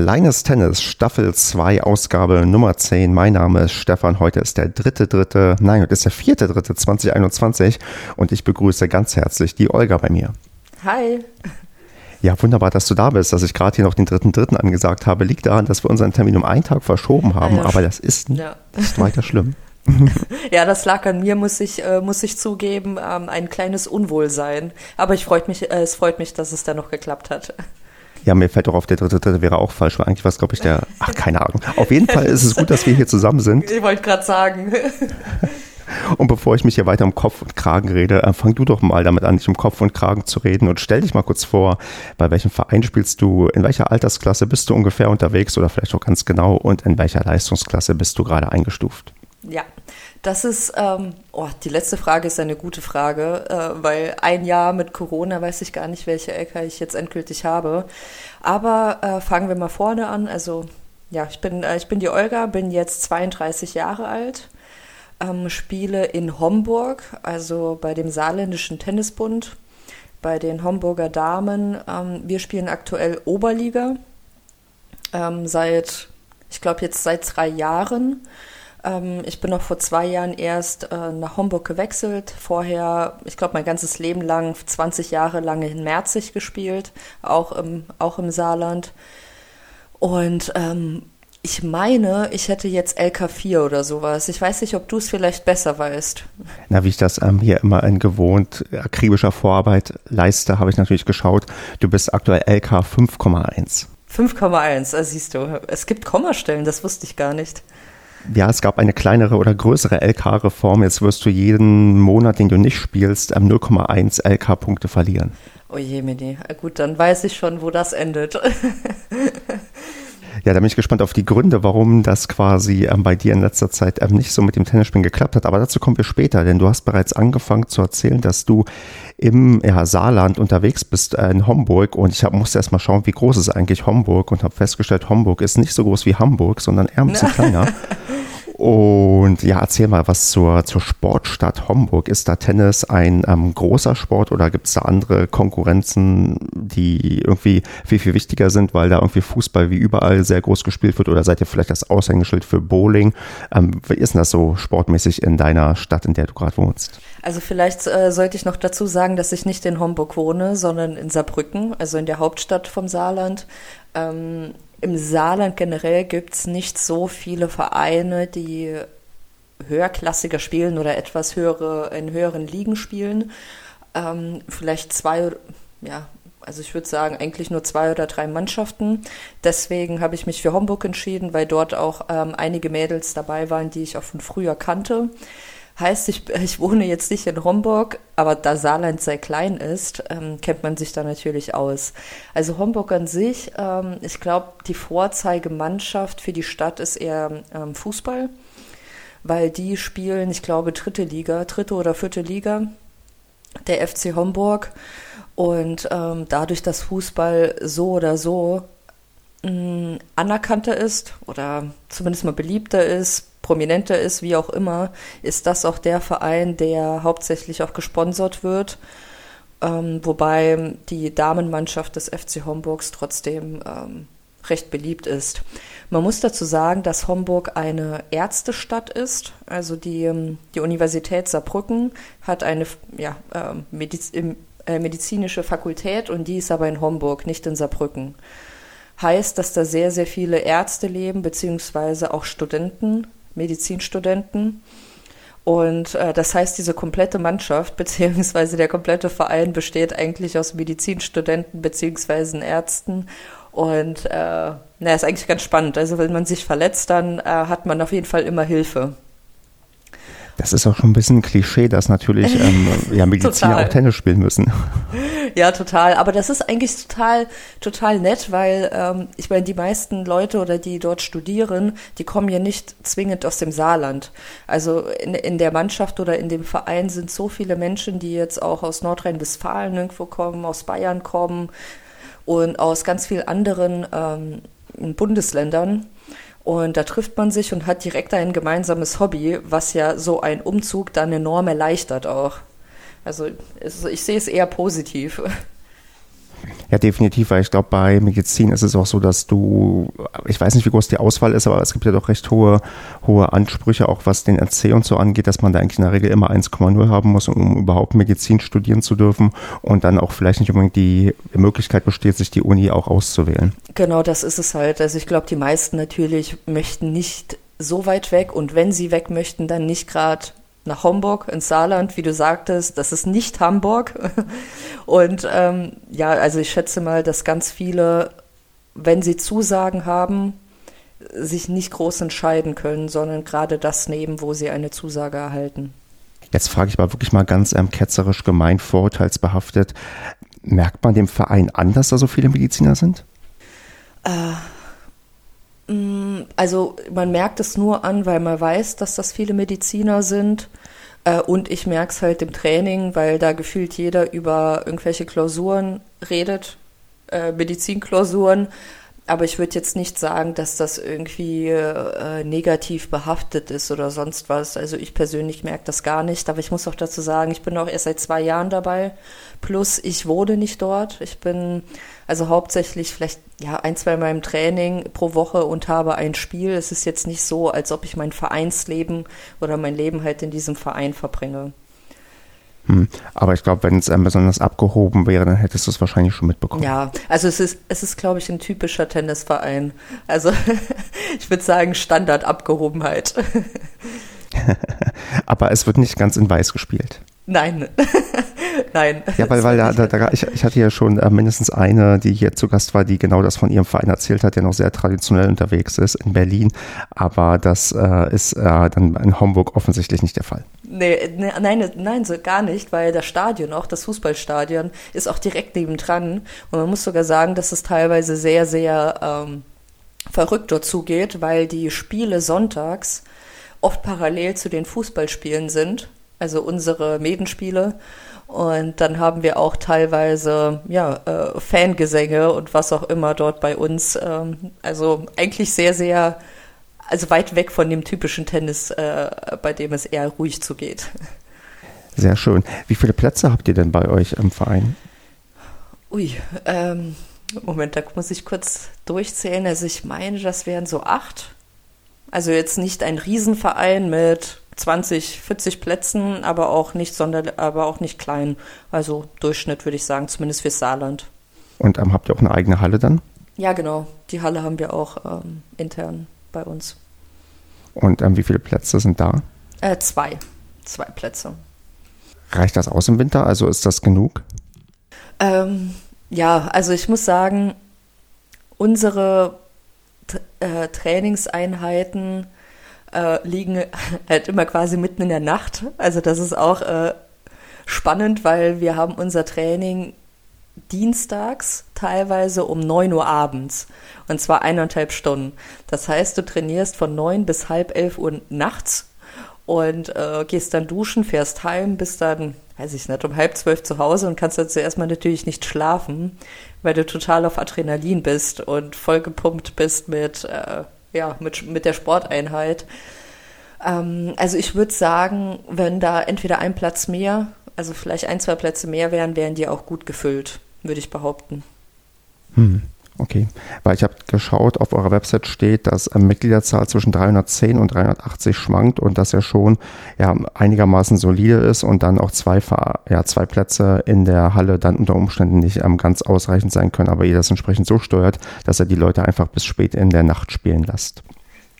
Kleines Tennis, Staffel 2, Ausgabe Nummer 10. Mein Name ist Stefan. Heute ist der dritte, dritte, nein, heute ist der vierte, dritte 2021 und ich begrüße ganz herzlich die Olga bei mir. Hi. Ja, wunderbar, dass du da bist. Dass ich gerade hier noch den dritten, dritten angesagt habe, liegt daran, dass wir unseren Termin um einen Tag verschoben haben, ja, aber das ist nicht ja. weiter schlimm. ja, das lag an mir, muss ich, äh, muss ich zugeben, ähm, ein kleines Unwohlsein. Aber ich freut mich, äh, es freut mich, dass es da noch geklappt hat. Ja, mir fällt auch auf, der dritte, dritte wäre auch falsch, weil eigentlich war es, glaube ich, der, ach, keine Ahnung. Auf jeden Fall ist es gut, dass wir hier zusammen sind. Ich wollte gerade sagen. Und bevor ich mich hier weiter um Kopf und Kragen rede, äh, fang du doch mal damit an, dich um Kopf und Kragen zu reden und stell dich mal kurz vor, bei welchem Verein spielst du, in welcher Altersklasse bist du ungefähr unterwegs oder vielleicht auch ganz genau und in welcher Leistungsklasse bist du gerade eingestuft? Ja, das ist, ähm, oh, die letzte Frage ist eine gute Frage, äh, weil ein Jahr mit Corona weiß ich gar nicht, welche LK ich jetzt endgültig habe. Aber äh, fangen wir mal vorne an. Also, ja, ich bin, äh, ich bin die Olga, bin jetzt 32 Jahre alt, ähm, spiele in Homburg, also bei dem Saarländischen Tennisbund, bei den Homburger Damen. Ähm, wir spielen aktuell Oberliga ähm, seit, ich glaube, jetzt seit drei Jahren. Ähm, ich bin noch vor zwei Jahren erst äh, nach Homburg gewechselt. Vorher, ich glaube, mein ganzes Leben lang, 20 Jahre lang in Merzig gespielt, auch im, auch im Saarland. Und ähm, ich meine, ich hätte jetzt LK4 oder sowas. Ich weiß nicht, ob du es vielleicht besser weißt. Na, wie ich das ähm, hier immer in gewohnt akribischer Vorarbeit leiste, habe ich natürlich geschaut. Du bist aktuell LK 5,1. 5,1, also siehst du. Es gibt Kommastellen, das wusste ich gar nicht ja, es gab eine kleinere oder größere LK-Reform. Jetzt wirst du jeden Monat, den du nicht spielst, 0,1 LK-Punkte verlieren. Oh je, Mini. Gut, dann weiß ich schon, wo das endet. Ja, da bin ich gespannt auf die Gründe, warum das quasi ähm, bei dir in letzter Zeit ähm, nicht so mit dem Tennisspielen geklappt hat. Aber dazu kommen wir später, denn du hast bereits angefangen zu erzählen, dass du im ja, Saarland unterwegs bist, äh, in Homburg. Und ich hab, musste erst mal schauen, wie groß ist eigentlich Homburg und habe festgestellt, Homburg ist nicht so groß wie Hamburg, sondern eher ein bisschen kleiner. Und ja, erzähl mal was zur, zur Sportstadt Homburg. Ist da Tennis ein ähm, großer Sport oder gibt es da andere Konkurrenzen, die irgendwie viel, viel wichtiger sind, weil da irgendwie Fußball wie überall sehr groß gespielt wird? Oder seid ihr vielleicht das Aushängeschild für Bowling? Ähm, wie ist denn das so sportmäßig in deiner Stadt, in der du gerade wohnst? Also vielleicht äh, sollte ich noch dazu sagen, dass ich nicht in Homburg wohne, sondern in Saarbrücken, also in der Hauptstadt vom Saarland. Ähm, im Saarland generell gibt es nicht so viele Vereine, die höherklassiger spielen oder etwas höhere, in höheren Ligen spielen. Ähm, vielleicht zwei, ja, also ich würde sagen, eigentlich nur zwei oder drei Mannschaften. Deswegen habe ich mich für Homburg entschieden, weil dort auch ähm, einige Mädels dabei waren, die ich auch von früher kannte. Heißt, ich, ich wohne jetzt nicht in Homburg, aber da Saarland sehr klein ist, ähm, kennt man sich da natürlich aus. Also Homburg an sich, ähm, ich glaube, die Vorzeigemannschaft für die Stadt ist eher ähm, Fußball, weil die spielen, ich glaube, dritte Liga, dritte oder vierte Liga, der FC Homburg. Und ähm, dadurch, dass Fußball so oder so mm, anerkannter ist oder zumindest mal beliebter ist, prominenter ist, wie auch immer, ist das auch der Verein, der hauptsächlich auch gesponsert wird. Ähm, wobei die Damenmannschaft des FC Homburgs trotzdem ähm, recht beliebt ist. Man muss dazu sagen, dass Homburg eine Ärztestadt ist. Also die, ähm, die Universität Saarbrücken hat eine ja, ähm, Mediz äh, medizinische Fakultät und die ist aber in Homburg, nicht in Saarbrücken. Heißt, dass da sehr, sehr viele Ärzte leben, beziehungsweise auch Studenten Medizinstudenten. Und äh, das heißt, diese komplette Mannschaft beziehungsweise der komplette Verein besteht eigentlich aus Medizinstudenten beziehungsweise Ärzten. Und äh, na, ist eigentlich ganz spannend. Also wenn man sich verletzt, dann äh, hat man auf jeden Fall immer Hilfe. Das ist auch schon ein bisschen ein Klischee, dass natürlich ähm, ja, Mediziner auch Tennis spielen müssen. Ja, total. Aber das ist eigentlich total, total nett, weil ähm, ich meine, die meisten Leute oder die dort studieren, die kommen ja nicht zwingend aus dem Saarland. Also in, in der Mannschaft oder in dem Verein sind so viele Menschen, die jetzt auch aus Nordrhein-Westfalen irgendwo kommen, aus Bayern kommen und aus ganz vielen anderen ähm, Bundesländern. Und da trifft man sich und hat direkt ein gemeinsames Hobby, was ja so ein Umzug dann enorm erleichtert auch. Also ich sehe es eher positiv. Ja, definitiv, weil ich glaube, bei Medizin ist es auch so, dass du, ich weiß nicht, wie groß die Auswahl ist, aber es gibt ja doch recht hohe, hohe Ansprüche, auch was den RC und so angeht, dass man da eigentlich in der Regel immer 1,0 haben muss, um überhaupt Medizin studieren zu dürfen und dann auch vielleicht nicht unbedingt die Möglichkeit besteht, sich die Uni auch auszuwählen. Genau, das ist es halt. Also ich glaube, die meisten natürlich möchten nicht so weit weg und wenn sie weg möchten, dann nicht gerade nach Homburg ins Saarland, wie du sagtest, das ist nicht Hamburg. Und ähm, ja, also ich schätze mal, dass ganz viele, wenn sie Zusagen haben, sich nicht groß entscheiden können, sondern gerade das nehmen, wo sie eine Zusage erhalten. Jetzt frage ich aber wirklich mal ganz ähm, ketzerisch gemein, vorurteilsbehaftet. Merkt man dem Verein an, dass da so viele Mediziner sind? Äh, also man merkt es nur an, weil man weiß, dass das viele Mediziner sind. Äh, und ich merke es halt im Training, weil da gefühlt jeder über irgendwelche Klausuren redet, äh, Medizinklausuren. Aber ich würde jetzt nicht sagen, dass das irgendwie äh, negativ behaftet ist oder sonst was. Also ich persönlich merke das gar nicht. Aber ich muss auch dazu sagen, ich bin auch erst seit zwei Jahren dabei. Plus ich wohne nicht dort. Ich bin also hauptsächlich vielleicht ja ein, zwei Mal im Training pro Woche und habe ein Spiel. Es ist jetzt nicht so, als ob ich mein Vereinsleben oder mein Leben halt in diesem Verein verbringe. Hm. Aber ich glaube, wenn es ähm, besonders abgehoben wäre, dann hättest du es wahrscheinlich schon mitbekommen. Ja, also es ist, es ist, glaube ich, ein typischer Tennisverein. Also ich würde sagen Standardabgehobenheit. Aber es wird nicht ganz in Weiß gespielt. Nein. Nein. Ja, weil, weil da, da, da, ich, ich hatte ja schon äh, mindestens eine, die hier zu Gast war, die genau das von ihrem Verein erzählt hat, der noch sehr traditionell unterwegs ist in Berlin. Aber das äh, ist äh, dann in Homburg offensichtlich nicht der Fall. Nee, nee, nein, nein, so gar nicht, weil das Stadion, auch das Fußballstadion, ist auch direkt nebendran. Und man muss sogar sagen, dass es teilweise sehr, sehr ähm, verrückt dort zugeht, weil die Spiele sonntags oft parallel zu den Fußballspielen sind, also unsere Medenspiele. Und dann haben wir auch teilweise ja, äh, Fangesänge und was auch immer dort bei uns. Ähm, also eigentlich sehr, sehr, also weit weg von dem typischen Tennis, äh, bei dem es eher ruhig zugeht. Sehr schön. Wie viele Plätze habt ihr denn bei euch im Verein? Ui, ähm, Moment, da muss ich kurz durchzählen. Also ich meine, das wären so acht. Also jetzt nicht ein Riesenverein mit 20, 40 Plätzen, aber auch nicht sonderlich, aber auch nicht klein. Also Durchschnitt würde ich sagen, zumindest für Saarland. Und ähm, habt ihr auch eine eigene Halle dann? Ja, genau. Die Halle haben wir auch ähm, intern bei uns. Und ähm, wie viele Plätze sind da? Äh, zwei. Zwei Plätze. Reicht das aus im Winter? Also ist das genug? Ähm, ja, also ich muss sagen, unsere äh, Trainingseinheiten äh, liegen halt immer quasi mitten in der Nacht. Also das ist auch äh, spannend, weil wir haben unser Training dienstags teilweise um 9 Uhr abends und zwar eineinhalb Stunden. Das heißt, du trainierst von 9 bis halb elf Uhr nachts und äh, gehst dann duschen, fährst heim, bist dann, weiß ich nicht, um halb zwölf zu Hause und kannst dann zuerst mal natürlich nicht schlafen, weil du total auf Adrenalin bist und voll gepumpt bist mit äh, ja, mit, mit der Sporteinheit. Ähm, also ich würde sagen, wenn da entweder ein Platz mehr, also vielleicht ein, zwei Plätze mehr wären, wären die auch gut gefüllt, würde ich behaupten. Hm. Okay, weil ich habe geschaut, auf eurer Website steht, dass eine Mitgliederzahl zwischen 310 und 380 schwankt und dass er schon ja, einigermaßen solide ist und dann auch zwei, ja, zwei Plätze in der Halle dann unter Umständen nicht ähm, ganz ausreichend sein können, aber ihr das entsprechend so steuert, dass er die Leute einfach bis spät in der Nacht spielen lässt.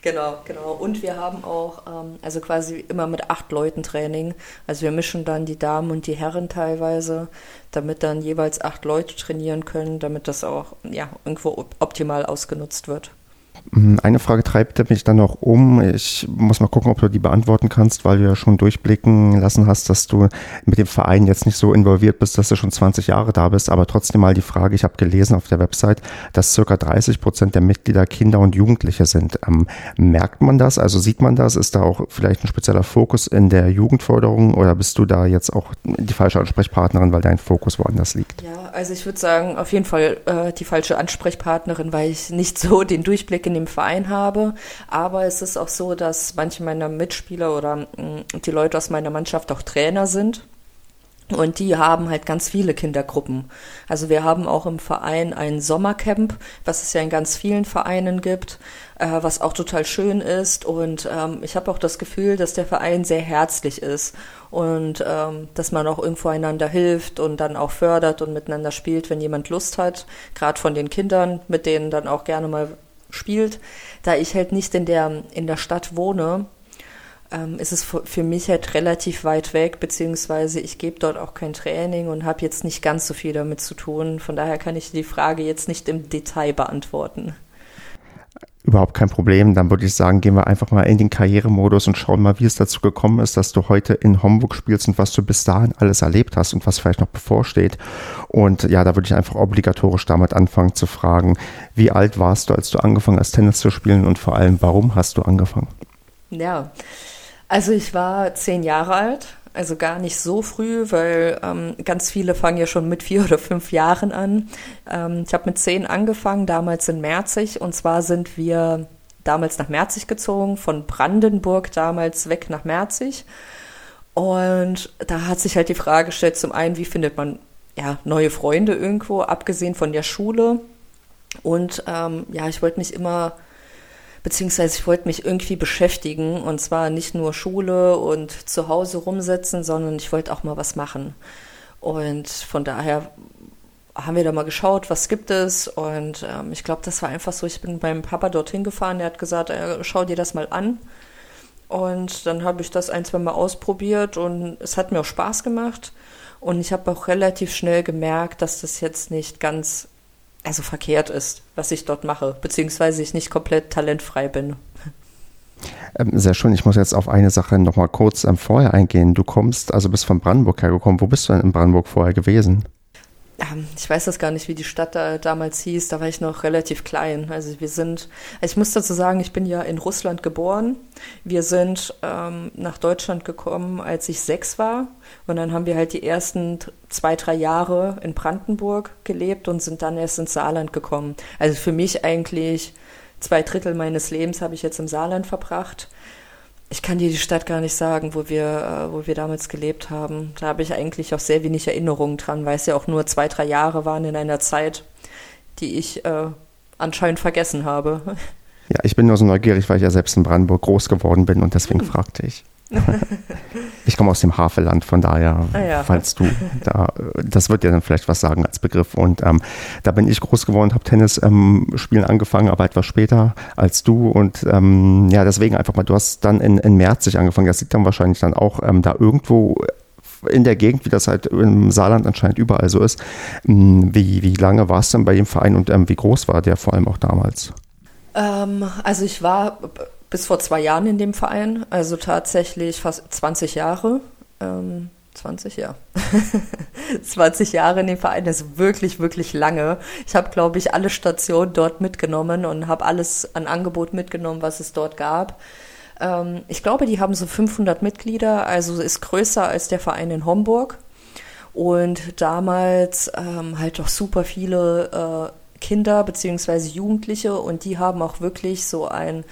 Genau, genau. Und wir haben auch, ähm, also quasi immer mit acht Leuten Training. Also wir mischen dann die Damen und die Herren teilweise, damit dann jeweils acht Leute trainieren können, damit das auch ja, irgendwo optimal ausgenutzt wird. Hm, eine Frage treibt mich dann noch um. Ich muss mal gucken, ob du die beantworten kannst, weil du ja schon durchblicken lassen hast, dass du mit dem Verein jetzt nicht so involviert bist, dass du schon 20 Jahre da bist. Aber trotzdem mal die Frage, ich habe gelesen auf der Website, dass circa 30 Prozent der Mitglieder Kinder und Jugendliche sind. Ähm, merkt man das? Also sieht man das? Ist da auch vielleicht ein spezieller Fokus in der Jugendförderung oder bist du da jetzt auch die falsche Ansprechpartnerin, weil dein Fokus woanders liegt? Ja, also ich würde sagen, auf jeden Fall äh, die falsche Ansprechpartnerin, weil ich nicht so den Durchblick in dem Verein habe. Aber es ist auch so, dass manche meiner Mitspieler oder mm, die Leute aus meiner Mannschaft auch Trainer sind. Und die haben halt ganz viele Kindergruppen. Also wir haben auch im Verein ein Sommercamp, was es ja in ganz vielen Vereinen gibt, äh, was auch total schön ist. Und ähm, ich habe auch das Gefühl, dass der Verein sehr herzlich ist und ähm, dass man auch irgendwo einander hilft und dann auch fördert und miteinander spielt, wenn jemand Lust hat. Gerade von den Kindern, mit denen dann auch gerne mal spielt. Da ich halt nicht in der, in der Stadt wohne, ähm, ist es für mich halt relativ weit weg, beziehungsweise ich gebe dort auch kein Training und habe jetzt nicht ganz so viel damit zu tun. Von daher kann ich die Frage jetzt nicht im Detail beantworten überhaupt kein Problem. Dann würde ich sagen, gehen wir einfach mal in den Karrieremodus und schauen mal, wie es dazu gekommen ist, dass du heute in Homburg spielst und was du bis dahin alles erlebt hast und was vielleicht noch bevorsteht. Und ja, da würde ich einfach obligatorisch damit anfangen zu fragen, wie alt warst du, als du angefangen hast, Tennis zu spielen und vor allem, warum hast du angefangen? Ja, also ich war zehn Jahre alt also gar nicht so früh, weil ähm, ganz viele fangen ja schon mit vier oder fünf Jahren an. Ähm, ich habe mit zehn angefangen, damals in Merzig. Und zwar sind wir damals nach Merzig gezogen, von Brandenburg damals weg nach Merzig. Und da hat sich halt die Frage gestellt, zum einen, wie findet man ja, neue Freunde irgendwo, abgesehen von der Schule. Und ähm, ja, ich wollte mich immer beziehungsweise ich wollte mich irgendwie beschäftigen und zwar nicht nur Schule und zu Hause rumsitzen, sondern ich wollte auch mal was machen. Und von daher haben wir da mal geschaut, was gibt es und ähm, ich glaube, das war einfach so, ich bin beim Papa dorthin gefahren, der hat gesagt, äh, schau dir das mal an. Und dann habe ich das ein, zwei Mal ausprobiert und es hat mir auch Spaß gemacht. Und ich habe auch relativ schnell gemerkt, dass das jetzt nicht ganz also verkehrt ist, was ich dort mache, beziehungsweise ich nicht komplett talentfrei bin. Ähm, sehr schön. Ich muss jetzt auf eine Sache nochmal kurz ähm, vorher eingehen. Du kommst, also bist von Brandenburg hergekommen. Wo bist du denn in Brandenburg vorher gewesen? Ähm, ich weiß das gar nicht, wie die Stadt da damals hieß. Da war ich noch relativ klein. Also wir sind, ich muss dazu sagen, ich bin ja in Russland geboren. Wir sind ähm, nach Deutschland gekommen, als ich sechs war. Und dann haben wir halt die ersten zwei, drei Jahre in Brandenburg gelebt und sind dann erst ins Saarland gekommen. Also für mich eigentlich zwei Drittel meines Lebens habe ich jetzt im Saarland verbracht ich kann dir die Stadt gar nicht sagen, wo wir, äh, wo wir damals gelebt haben. Da habe ich eigentlich auch sehr wenig Erinnerungen dran, weil es ja auch nur zwei, drei Jahre waren in einer Zeit, die ich äh, anscheinend vergessen habe. Ja, ich bin nur so neugierig, weil ich ja selbst in Brandenburg groß geworden bin und deswegen hm. fragte ich. ich komme aus dem Havelland, von daher, ah, ja. falls du da, das wird dir dann vielleicht was sagen als Begriff. Und ähm, da bin ich groß geworden, habe Tennis ähm, spielen angefangen, aber etwas später als du. Und ähm, ja, deswegen einfach mal, du hast dann in, in Merzig angefangen. Das liegt dann wahrscheinlich dann auch ähm, da irgendwo in der Gegend, wie das halt im Saarland anscheinend überall so ist. Hm, wie, wie lange warst du denn bei dem Verein und ähm, wie groß war der vor allem auch damals? Ähm, also ich war bis vor zwei Jahren in dem Verein, also tatsächlich fast 20 Jahre. Ähm, 20, ja. 20 Jahre in dem Verein, ist wirklich, wirklich lange. Ich habe, glaube ich, alle Stationen dort mitgenommen und habe alles an Angebot mitgenommen, was es dort gab. Ähm, ich glaube, die haben so 500 Mitglieder, also ist größer als der Verein in Homburg. Und damals ähm, halt doch super viele äh, Kinder beziehungsweise Jugendliche und die haben auch wirklich so ein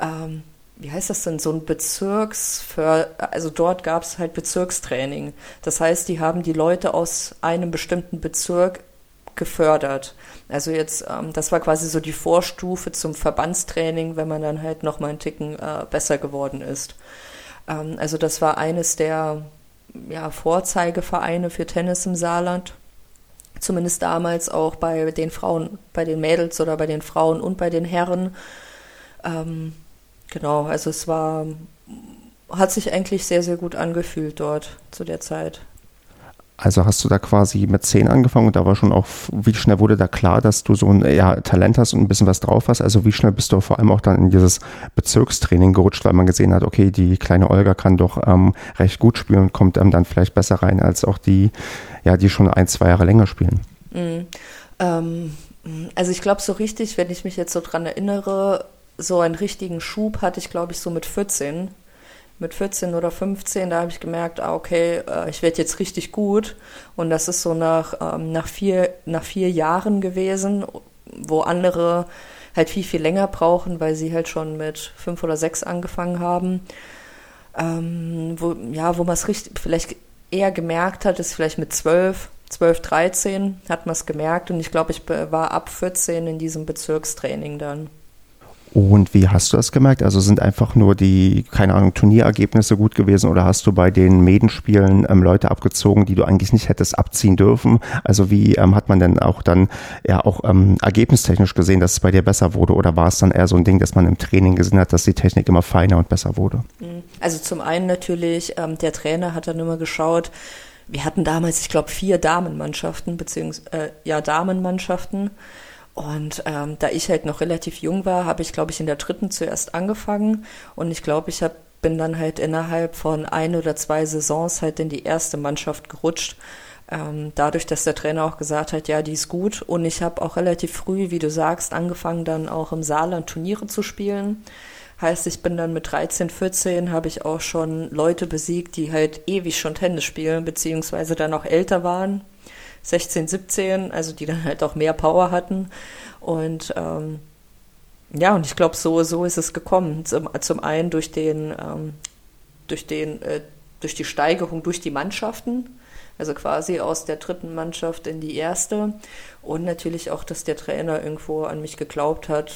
ähm, wie heißt das denn, so ein Bezirks, also dort gab es halt Bezirkstraining. Das heißt, die haben die Leute aus einem bestimmten Bezirk gefördert. Also jetzt, ähm, das war quasi so die Vorstufe zum Verbandstraining, wenn man dann halt nochmal einen Ticken äh, besser geworden ist. Ähm, also das war eines der ja, Vorzeigevereine für Tennis im Saarland. Zumindest damals auch bei den Frauen, bei den Mädels oder bei den Frauen und bei den Herren. Ähm, Genau, also es war, hat sich eigentlich sehr, sehr gut angefühlt dort zu der Zeit. Also hast du da quasi mit zehn angefangen und da war schon auch, wie schnell wurde da klar, dass du so ein ja, Talent hast und ein bisschen was drauf hast? Also wie schnell bist du vor allem auch dann in dieses Bezirkstraining gerutscht, weil man gesehen hat, okay, die kleine Olga kann doch ähm, recht gut spielen und kommt ähm, dann vielleicht besser rein als auch die, ja, die schon ein, zwei Jahre länger spielen? Mhm. Ähm, also ich glaube so richtig, wenn ich mich jetzt so dran erinnere, so einen richtigen Schub hatte ich, glaube ich, so mit 14 mit 14 oder 15, da habe ich gemerkt, ah, okay, äh, ich werde jetzt richtig gut. Und das ist so nach, ähm, nach, vier, nach vier Jahren gewesen, wo andere halt viel, viel länger brauchen, weil sie halt schon mit fünf oder sechs angefangen haben. Ähm, wo, ja, wo man es vielleicht eher gemerkt hat, ist vielleicht mit zwölf, 12, 13 hat man es gemerkt und ich glaube, ich war ab 14 in diesem Bezirkstraining dann. Und wie hast du das gemerkt? Also sind einfach nur die, keine Ahnung, Turnierergebnisse gut gewesen oder hast du bei den Medenspielen ähm, Leute abgezogen, die du eigentlich nicht hättest abziehen dürfen? Also wie ähm, hat man denn auch dann ja auch ähm, ergebnistechnisch gesehen, dass es bei dir besser wurde oder war es dann eher so ein Ding, dass man im Training gesehen hat, dass die Technik immer feiner und besser wurde? Mhm. Also zum einen natürlich, ähm, der Trainer hat dann immer geschaut, wir hatten damals, ich glaube, vier Damenmannschaften, beziehungsweise äh, ja, Damenmannschaften. Und ähm, da ich halt noch relativ jung war, habe ich, glaube ich, in der dritten zuerst angefangen. Und ich glaube, ich hab, bin dann halt innerhalb von ein oder zwei Saisons halt in die erste Mannschaft gerutscht. Ähm, dadurch, dass der Trainer auch gesagt hat, ja, die ist gut. Und ich habe auch relativ früh, wie du sagst, angefangen dann auch im Saarland Turniere zu spielen. Heißt, ich bin dann mit 13, 14 habe ich auch schon Leute besiegt, die halt ewig schon Tennis spielen, beziehungsweise dann auch älter waren. 16, 17, also die dann halt auch mehr Power hatten. Und ähm, ja, und ich glaube, so, so ist es gekommen. Zum, zum einen durch den, ähm, durch den, äh, durch die Steigerung durch die Mannschaften, also quasi aus der dritten Mannschaft in die erste. Und natürlich auch, dass der Trainer irgendwo an mich geglaubt hat,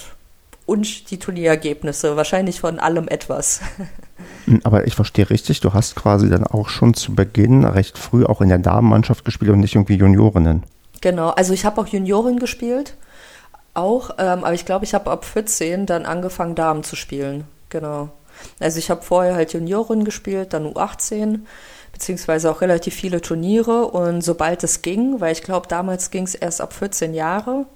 und die Turnierergebnisse. Wahrscheinlich von allem etwas. Hm, aber ich verstehe richtig, du hast quasi dann auch schon zu Beginn recht früh auch in der Damenmannschaft gespielt und nicht irgendwie Juniorinnen. Genau, also ich habe auch Junioren gespielt, auch, ähm, aber ich glaube, ich habe ab 14 dann angefangen, Damen zu spielen. Genau. Also ich habe vorher halt Junioren gespielt, dann U18, beziehungsweise auch relativ viele Turniere und sobald es ging, weil ich glaube, damals ging es erst ab 14 Jahre,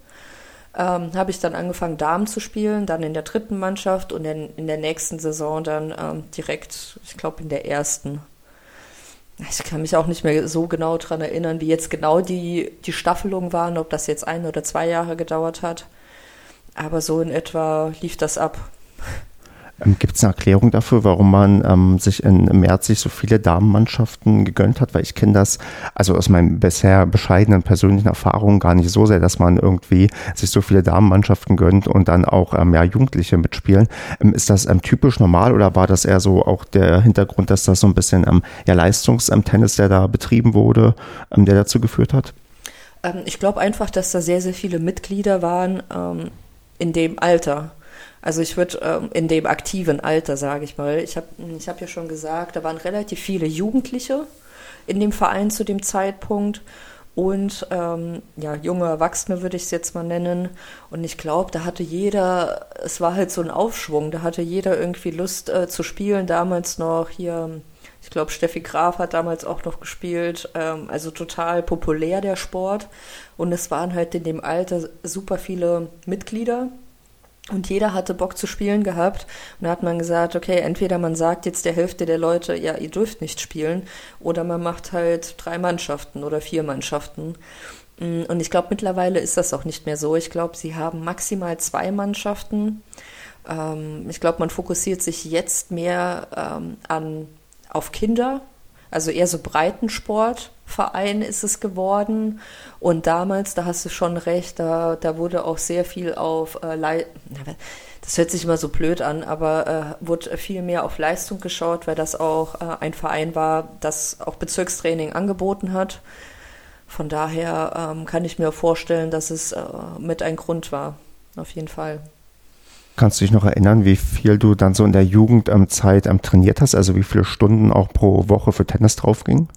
ähm, habe ich dann angefangen, Damen zu spielen, dann in der dritten Mannschaft und in, in der nächsten Saison dann ähm, direkt, ich glaube, in der ersten. Ich kann mich auch nicht mehr so genau daran erinnern, wie jetzt genau die, die Staffelungen waren, ob das jetzt ein oder zwei Jahre gedauert hat. Aber so in etwa lief das ab. Ähm, Gibt es eine Erklärung dafür, warum man ähm, sich in März sich so viele Damenmannschaften gegönnt hat? Weil ich kenne das, also aus meinen bisher bescheidenen persönlichen Erfahrungen gar nicht so sehr, dass man irgendwie sich so viele Damenmannschaften gönnt und dann auch ähm, ja, Jugendliche mitspielen. Ähm, ist das ähm, typisch normal oder war das eher so auch der Hintergrund, dass das so ein bisschen ja, Leistungstennis, der da betrieben wurde, der dazu geführt hat? Ich glaube einfach, dass da sehr, sehr viele Mitglieder waren in dem Alter. Also ich würde ähm, in dem aktiven Alter, sage ich mal, ich habe ich hab ja schon gesagt, da waren relativ viele Jugendliche in dem Verein zu dem Zeitpunkt und ähm, ja, junge Erwachsene würde ich es jetzt mal nennen. Und ich glaube, da hatte jeder, es war halt so ein Aufschwung, da hatte jeder irgendwie Lust äh, zu spielen. Damals noch hier, ich glaube, Steffi Graf hat damals auch noch gespielt. Ähm, also total populär der Sport. Und es waren halt in dem Alter super viele Mitglieder und jeder hatte Bock zu spielen gehabt. Und da hat man gesagt, okay, entweder man sagt jetzt der Hälfte der Leute, ja, ihr dürft nicht spielen, oder man macht halt drei Mannschaften oder vier Mannschaften. Mm, und ich glaube, mittlerweile ist das auch nicht mehr so. Ich glaube, sie haben maximal zwei Mannschaften. Ähm, ich glaube, man fokussiert sich jetzt mehr ähm, an, auf Kinder, also eher so Breitensport Verein ist es geworden. Und damals, da hast du schon recht, da, da wurde auch sehr viel auf äh, Le das hört sich immer so blöd an, aber äh, wurde viel mehr auf Leistung geschaut, weil das auch äh, ein Verein war, das auch Bezirkstraining angeboten hat. Von daher ähm, kann ich mir vorstellen, dass es äh, mit ein Grund war, auf jeden Fall. Kannst du dich noch erinnern, wie viel du dann so in der Jugendzeit ähm, trainiert hast? Also wie viele Stunden auch pro Woche für Tennis draufging?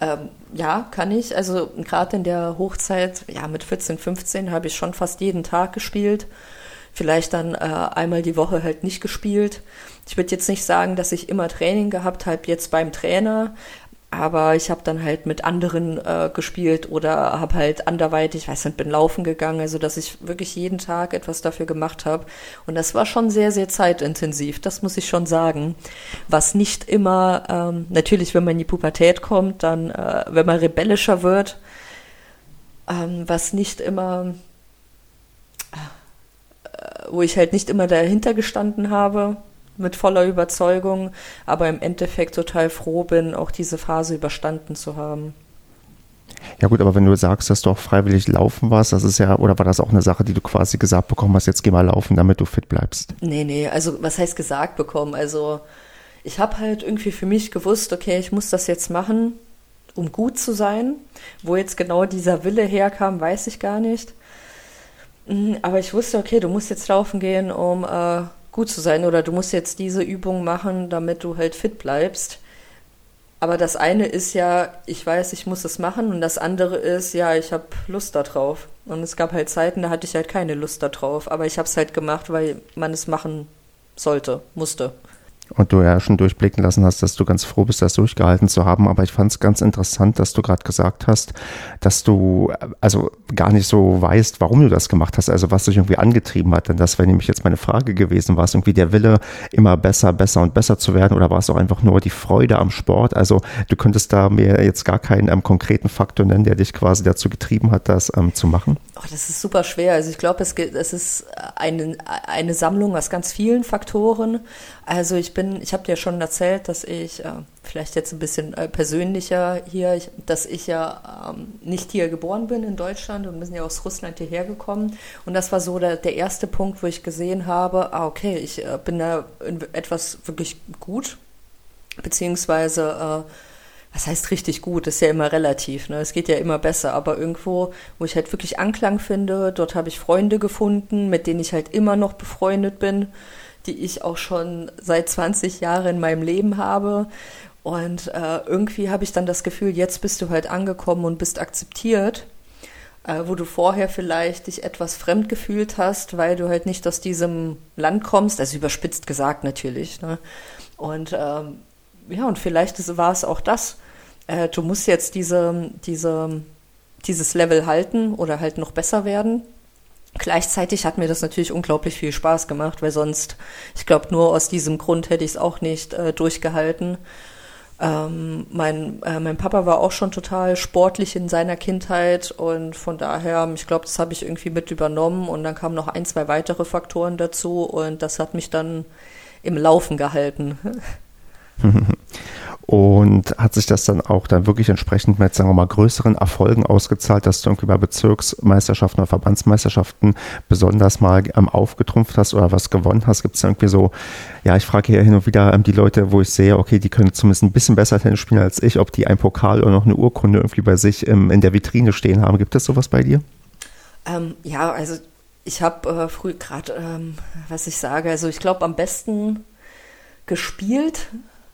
Ähm, ja, kann ich. Also gerade in der Hochzeit, ja, mit 14, 15 habe ich schon fast jeden Tag gespielt. Vielleicht dann äh, einmal die Woche halt nicht gespielt. Ich würde jetzt nicht sagen, dass ich immer Training gehabt habe, jetzt beim Trainer. Aber ich habe dann halt mit anderen äh, gespielt oder habe halt anderweitig, ich weiß nicht, bin laufen gegangen, also dass ich wirklich jeden Tag etwas dafür gemacht habe. Und das war schon sehr, sehr zeitintensiv, das muss ich schon sagen. Was nicht immer, ähm, natürlich, wenn man in die Pubertät kommt, dann, äh, wenn man rebellischer wird, ähm, was nicht immer, äh, wo ich halt nicht immer dahinter gestanden habe, mit voller Überzeugung, aber im Endeffekt total froh bin, auch diese Phase überstanden zu haben. Ja gut, aber wenn du sagst, dass du auch freiwillig laufen warst, das ist ja, oder war das auch eine Sache, die du quasi gesagt bekommen hast, jetzt geh mal laufen, damit du fit bleibst? Nee, nee, also was heißt gesagt bekommen? Also ich habe halt irgendwie für mich gewusst, okay, ich muss das jetzt machen, um gut zu sein. Wo jetzt genau dieser Wille herkam, weiß ich gar nicht. Mhm, aber ich wusste, okay, du musst jetzt laufen gehen, um äh, gut zu sein oder du musst jetzt diese Übung machen, damit du halt fit bleibst. Aber das eine ist ja, ich weiß, ich muss es machen und das andere ist, ja, ich habe Lust darauf. Und es gab halt Zeiten, da hatte ich halt keine Lust darauf, aber ich habe es halt gemacht, weil man es machen sollte, musste und du ja schon durchblicken lassen hast, dass du ganz froh bist, das durchgehalten zu haben. Aber ich fand es ganz interessant, dass du gerade gesagt hast, dass du also gar nicht so weißt, warum du das gemacht hast, also was dich irgendwie angetrieben hat. Denn das wäre nämlich jetzt meine Frage gewesen. War es irgendwie der Wille, immer besser, besser und besser zu werden oder war es auch einfach nur die Freude am Sport? Also du könntest da mir jetzt gar keinen ähm, konkreten Faktor nennen, der dich quasi dazu getrieben hat, das ähm, zu machen? Oh, das ist super schwer. Also ich glaube, es, es ist eine, eine Sammlung aus ganz vielen Faktoren. Also ich bin, ich habe dir schon erzählt, dass ich, äh, vielleicht jetzt ein bisschen äh, persönlicher hier, ich, dass ich ja ähm, nicht hier geboren bin in Deutschland und wir sind ja aus Russland hierher gekommen. Und das war so der, der erste Punkt, wo ich gesehen habe, ah, okay, ich äh, bin da in etwas wirklich gut, beziehungsweise äh, was heißt richtig gut, ist ja immer relativ, ne? Es geht ja immer besser, aber irgendwo, wo ich halt wirklich Anklang finde, dort habe ich Freunde gefunden, mit denen ich halt immer noch befreundet bin die ich auch schon seit 20 Jahren in meinem Leben habe. Und äh, irgendwie habe ich dann das Gefühl, jetzt bist du halt angekommen und bist akzeptiert, äh, wo du vorher vielleicht dich etwas fremd gefühlt hast, weil du halt nicht aus diesem Land kommst, also überspitzt gesagt natürlich. Ne? Und ähm, ja, und vielleicht war es auch das. Äh, du musst jetzt diese, diese, dieses Level halten oder halt noch besser werden. Gleichzeitig hat mir das natürlich unglaublich viel Spaß gemacht, weil sonst, ich glaube, nur aus diesem Grund hätte ich es auch nicht äh, durchgehalten. Ähm, mein, äh, mein Papa war auch schon total sportlich in seiner Kindheit und von daher, ich glaube, das habe ich irgendwie mit übernommen und dann kamen noch ein, zwei weitere Faktoren dazu und das hat mich dann im Laufen gehalten. Und hat sich das dann auch dann wirklich entsprechend mit, sagen wir mal, größeren Erfolgen ausgezahlt, dass du irgendwie bei Bezirksmeisterschaften oder Verbandsmeisterschaften besonders mal ähm, aufgetrumpft hast oder was gewonnen hast? Gibt es irgendwie so, ja, ich frage hier hin und wieder ähm, die Leute, wo ich sehe, okay, die können zumindest ein bisschen besser Tennis spielen als ich, ob die ein Pokal oder noch eine Urkunde irgendwie bei sich ähm, in der Vitrine stehen haben. Gibt es sowas bei dir? Ähm, ja, also ich habe äh, früh gerade, ähm, was ich sage, also ich glaube am besten gespielt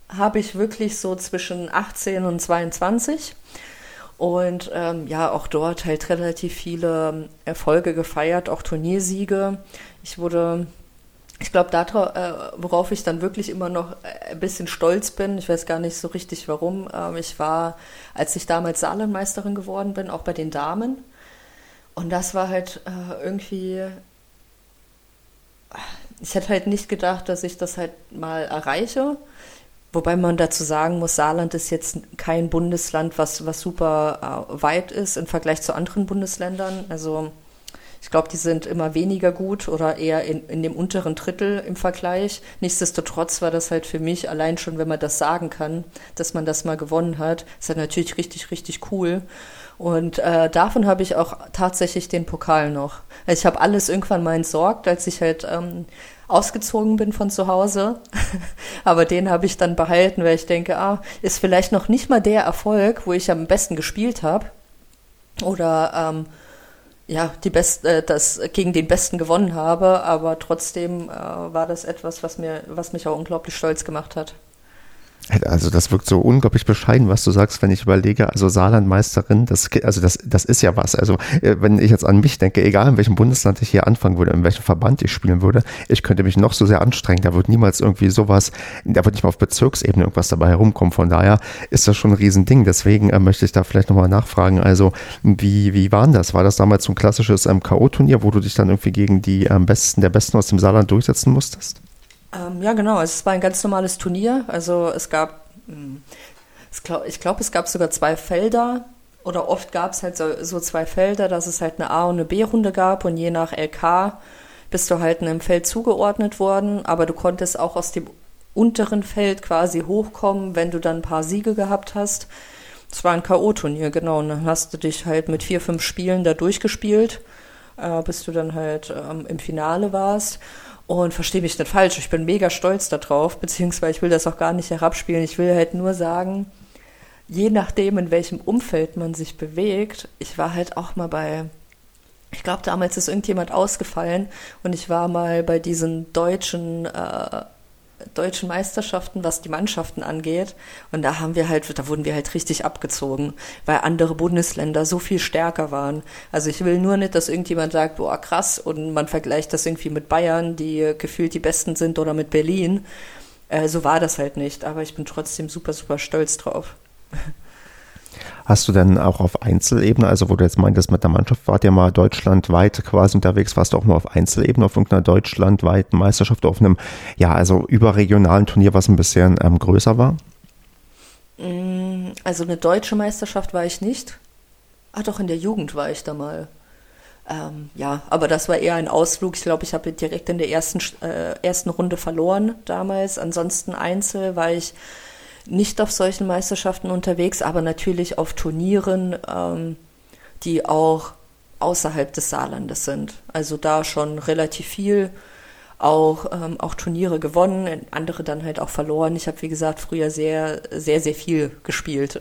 habe ich wirklich so zwischen 18 und 22 und ähm, ja, auch dort halt relativ viele ähm, Erfolge gefeiert, auch Turniersiege. Ich wurde, ich glaube, äh, worauf ich dann wirklich immer noch äh, ein bisschen stolz bin, ich weiß gar nicht so richtig warum, äh, ich war, als ich damals Saarlandmeisterin geworden bin, auch bei den Damen. Und das war halt äh, irgendwie, ich hätte halt nicht gedacht, dass ich das halt mal erreiche. Wobei man dazu sagen muss, Saarland ist jetzt kein Bundesland, was, was super äh, weit ist im Vergleich zu anderen Bundesländern. Also ich glaube, die sind immer weniger gut oder eher in, in dem unteren Drittel im Vergleich. Nichtsdestotrotz war das halt für mich allein schon, wenn man das sagen kann, dass man das mal gewonnen hat, ist halt natürlich richtig, richtig cool. Und äh, davon habe ich auch tatsächlich den Pokal noch. Also ich habe alles irgendwann mal entsorgt, als ich halt ähm, ausgezogen bin von zu Hause. Aber den habe ich dann behalten, weil ich denke, ah, ist vielleicht noch nicht mal der Erfolg, wo ich am besten gespielt habe. Oder ähm, ja, die Best, äh, das gegen den Besten gewonnen habe, aber trotzdem äh, war das etwas, was mir, was mich auch unglaublich stolz gemacht hat. Also das wirkt so unglaublich bescheiden, was du sagst, wenn ich überlege, also Saarlandmeisterin, das, also das, das ist ja was. Also äh, wenn ich jetzt an mich denke, egal in welchem Bundesland ich hier anfangen würde, in welchem Verband ich spielen würde, ich könnte mich noch so sehr anstrengen, da wird niemals irgendwie sowas, da wird nicht mal auf Bezirksebene irgendwas dabei herumkommen. Von daher ist das schon ein Riesending. Deswegen äh, möchte ich da vielleicht nochmal nachfragen. Also wie, wie war das? War das damals so ein klassisches ähm, K.O.-Turnier, wo du dich dann irgendwie gegen die ähm, Besten der Besten aus dem Saarland durchsetzen musstest? Ähm, ja, genau. Es war ein ganz normales Turnier. Also es gab, hm, ich glaube, es gab sogar zwei Felder. Oder oft gab es halt so, so, zwei Felder, dass es halt eine A- und eine B-Runde gab. Und je nach LK bist du halt einem Feld zugeordnet worden. Aber du konntest auch aus dem unteren Feld quasi hochkommen, wenn du dann ein paar Siege gehabt hast. Es war ein K.O.-Turnier, genau. Und dann hast du dich halt mit vier, fünf Spielen da durchgespielt, äh, bis du dann halt ähm, im Finale warst. Und verstehe mich nicht falsch, ich bin mega stolz darauf, beziehungsweise ich will das auch gar nicht herabspielen. Ich will halt nur sagen, je nachdem, in welchem Umfeld man sich bewegt, ich war halt auch mal bei, ich glaube, damals ist irgendjemand ausgefallen und ich war mal bei diesen deutschen äh, deutschen Meisterschaften, was die Mannschaften angeht. Und da haben wir halt, da wurden wir halt richtig abgezogen, weil andere Bundesländer so viel stärker waren. Also ich will nur nicht, dass irgendjemand sagt, boah, krass, und man vergleicht das irgendwie mit Bayern, die gefühlt die Besten sind, oder mit Berlin. Äh, so war das halt nicht, aber ich bin trotzdem super, super stolz drauf. Hast du denn auch auf Einzelebene, also wo du jetzt meintest, mit der Mannschaft wart ihr mal deutschlandweit quasi unterwegs, warst du auch mal auf Einzelebene auf irgendeiner deutschlandweiten Meisterschaft, auf einem, ja, also überregionalen Turnier, was ein bisschen ähm, größer war? Mm, also eine deutsche Meisterschaft war ich nicht. Ah, doch, in der Jugend war ich da mal. Ähm, ja, aber das war eher ein Ausflug. Ich glaube, ich habe direkt in der ersten, äh, ersten Runde verloren damals. Ansonsten Einzel war ich nicht auf solchen Meisterschaften unterwegs, aber natürlich auf Turnieren, ähm, die auch außerhalb des Saarlandes sind. Also da schon relativ viel, auch, ähm, auch Turniere gewonnen, andere dann halt auch verloren. Ich habe, wie gesagt, früher sehr, sehr, sehr viel gespielt.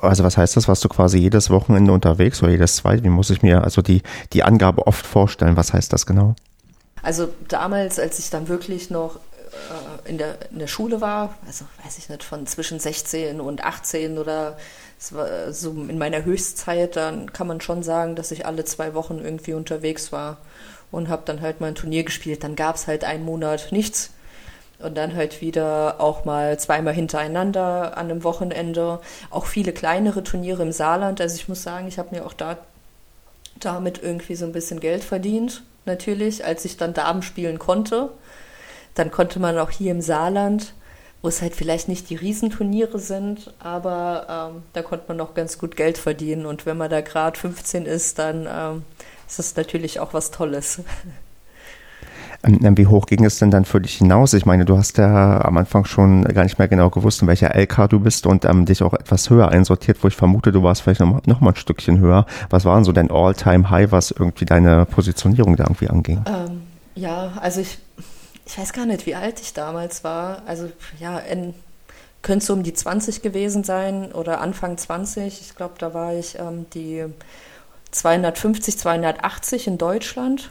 Also was heißt das? Warst du quasi jedes Wochenende unterwegs oder jedes zweite? Wie muss ich mir also die, die Angabe oft vorstellen? Was heißt das genau? Also damals, als ich dann wirklich noch in, der, in der Schule war, also weiß ich nicht, von zwischen 16 und 18 oder so in meiner Höchstzeit, dann kann man schon sagen, dass ich alle zwei Wochen irgendwie unterwegs war und habe dann halt mal ein Turnier gespielt. Dann gab es halt einen Monat nichts und dann halt wieder auch mal zweimal hintereinander an einem Wochenende. Auch viele kleinere Turniere im Saarland. Also ich muss sagen, ich habe mir auch da damit irgendwie so ein bisschen Geld verdient, natürlich, als ich dann Damen spielen konnte. Dann konnte man auch hier im Saarland, wo es halt vielleicht nicht die Riesenturniere sind, aber ähm, da konnte man auch ganz gut Geld verdienen. Und wenn man da gerade 15 ist, dann ähm, ist das natürlich auch was Tolles. Ähm, wie hoch ging es denn dann für dich hinaus? Ich meine, du hast ja am Anfang schon gar nicht mehr genau gewusst, in welcher LK du bist und ähm, dich auch etwas höher einsortiert, wo ich vermute, du warst vielleicht noch, noch mal ein Stückchen höher. Was war denn so dein All-Time-High, was irgendwie deine Positionierung da irgendwie anging? Ähm, ja, also ich ich weiß gar nicht, wie alt ich damals war. Also ja, in, könnte so um die 20 gewesen sein oder Anfang 20. Ich glaube, da war ich ähm, die 250, 280 in Deutschland.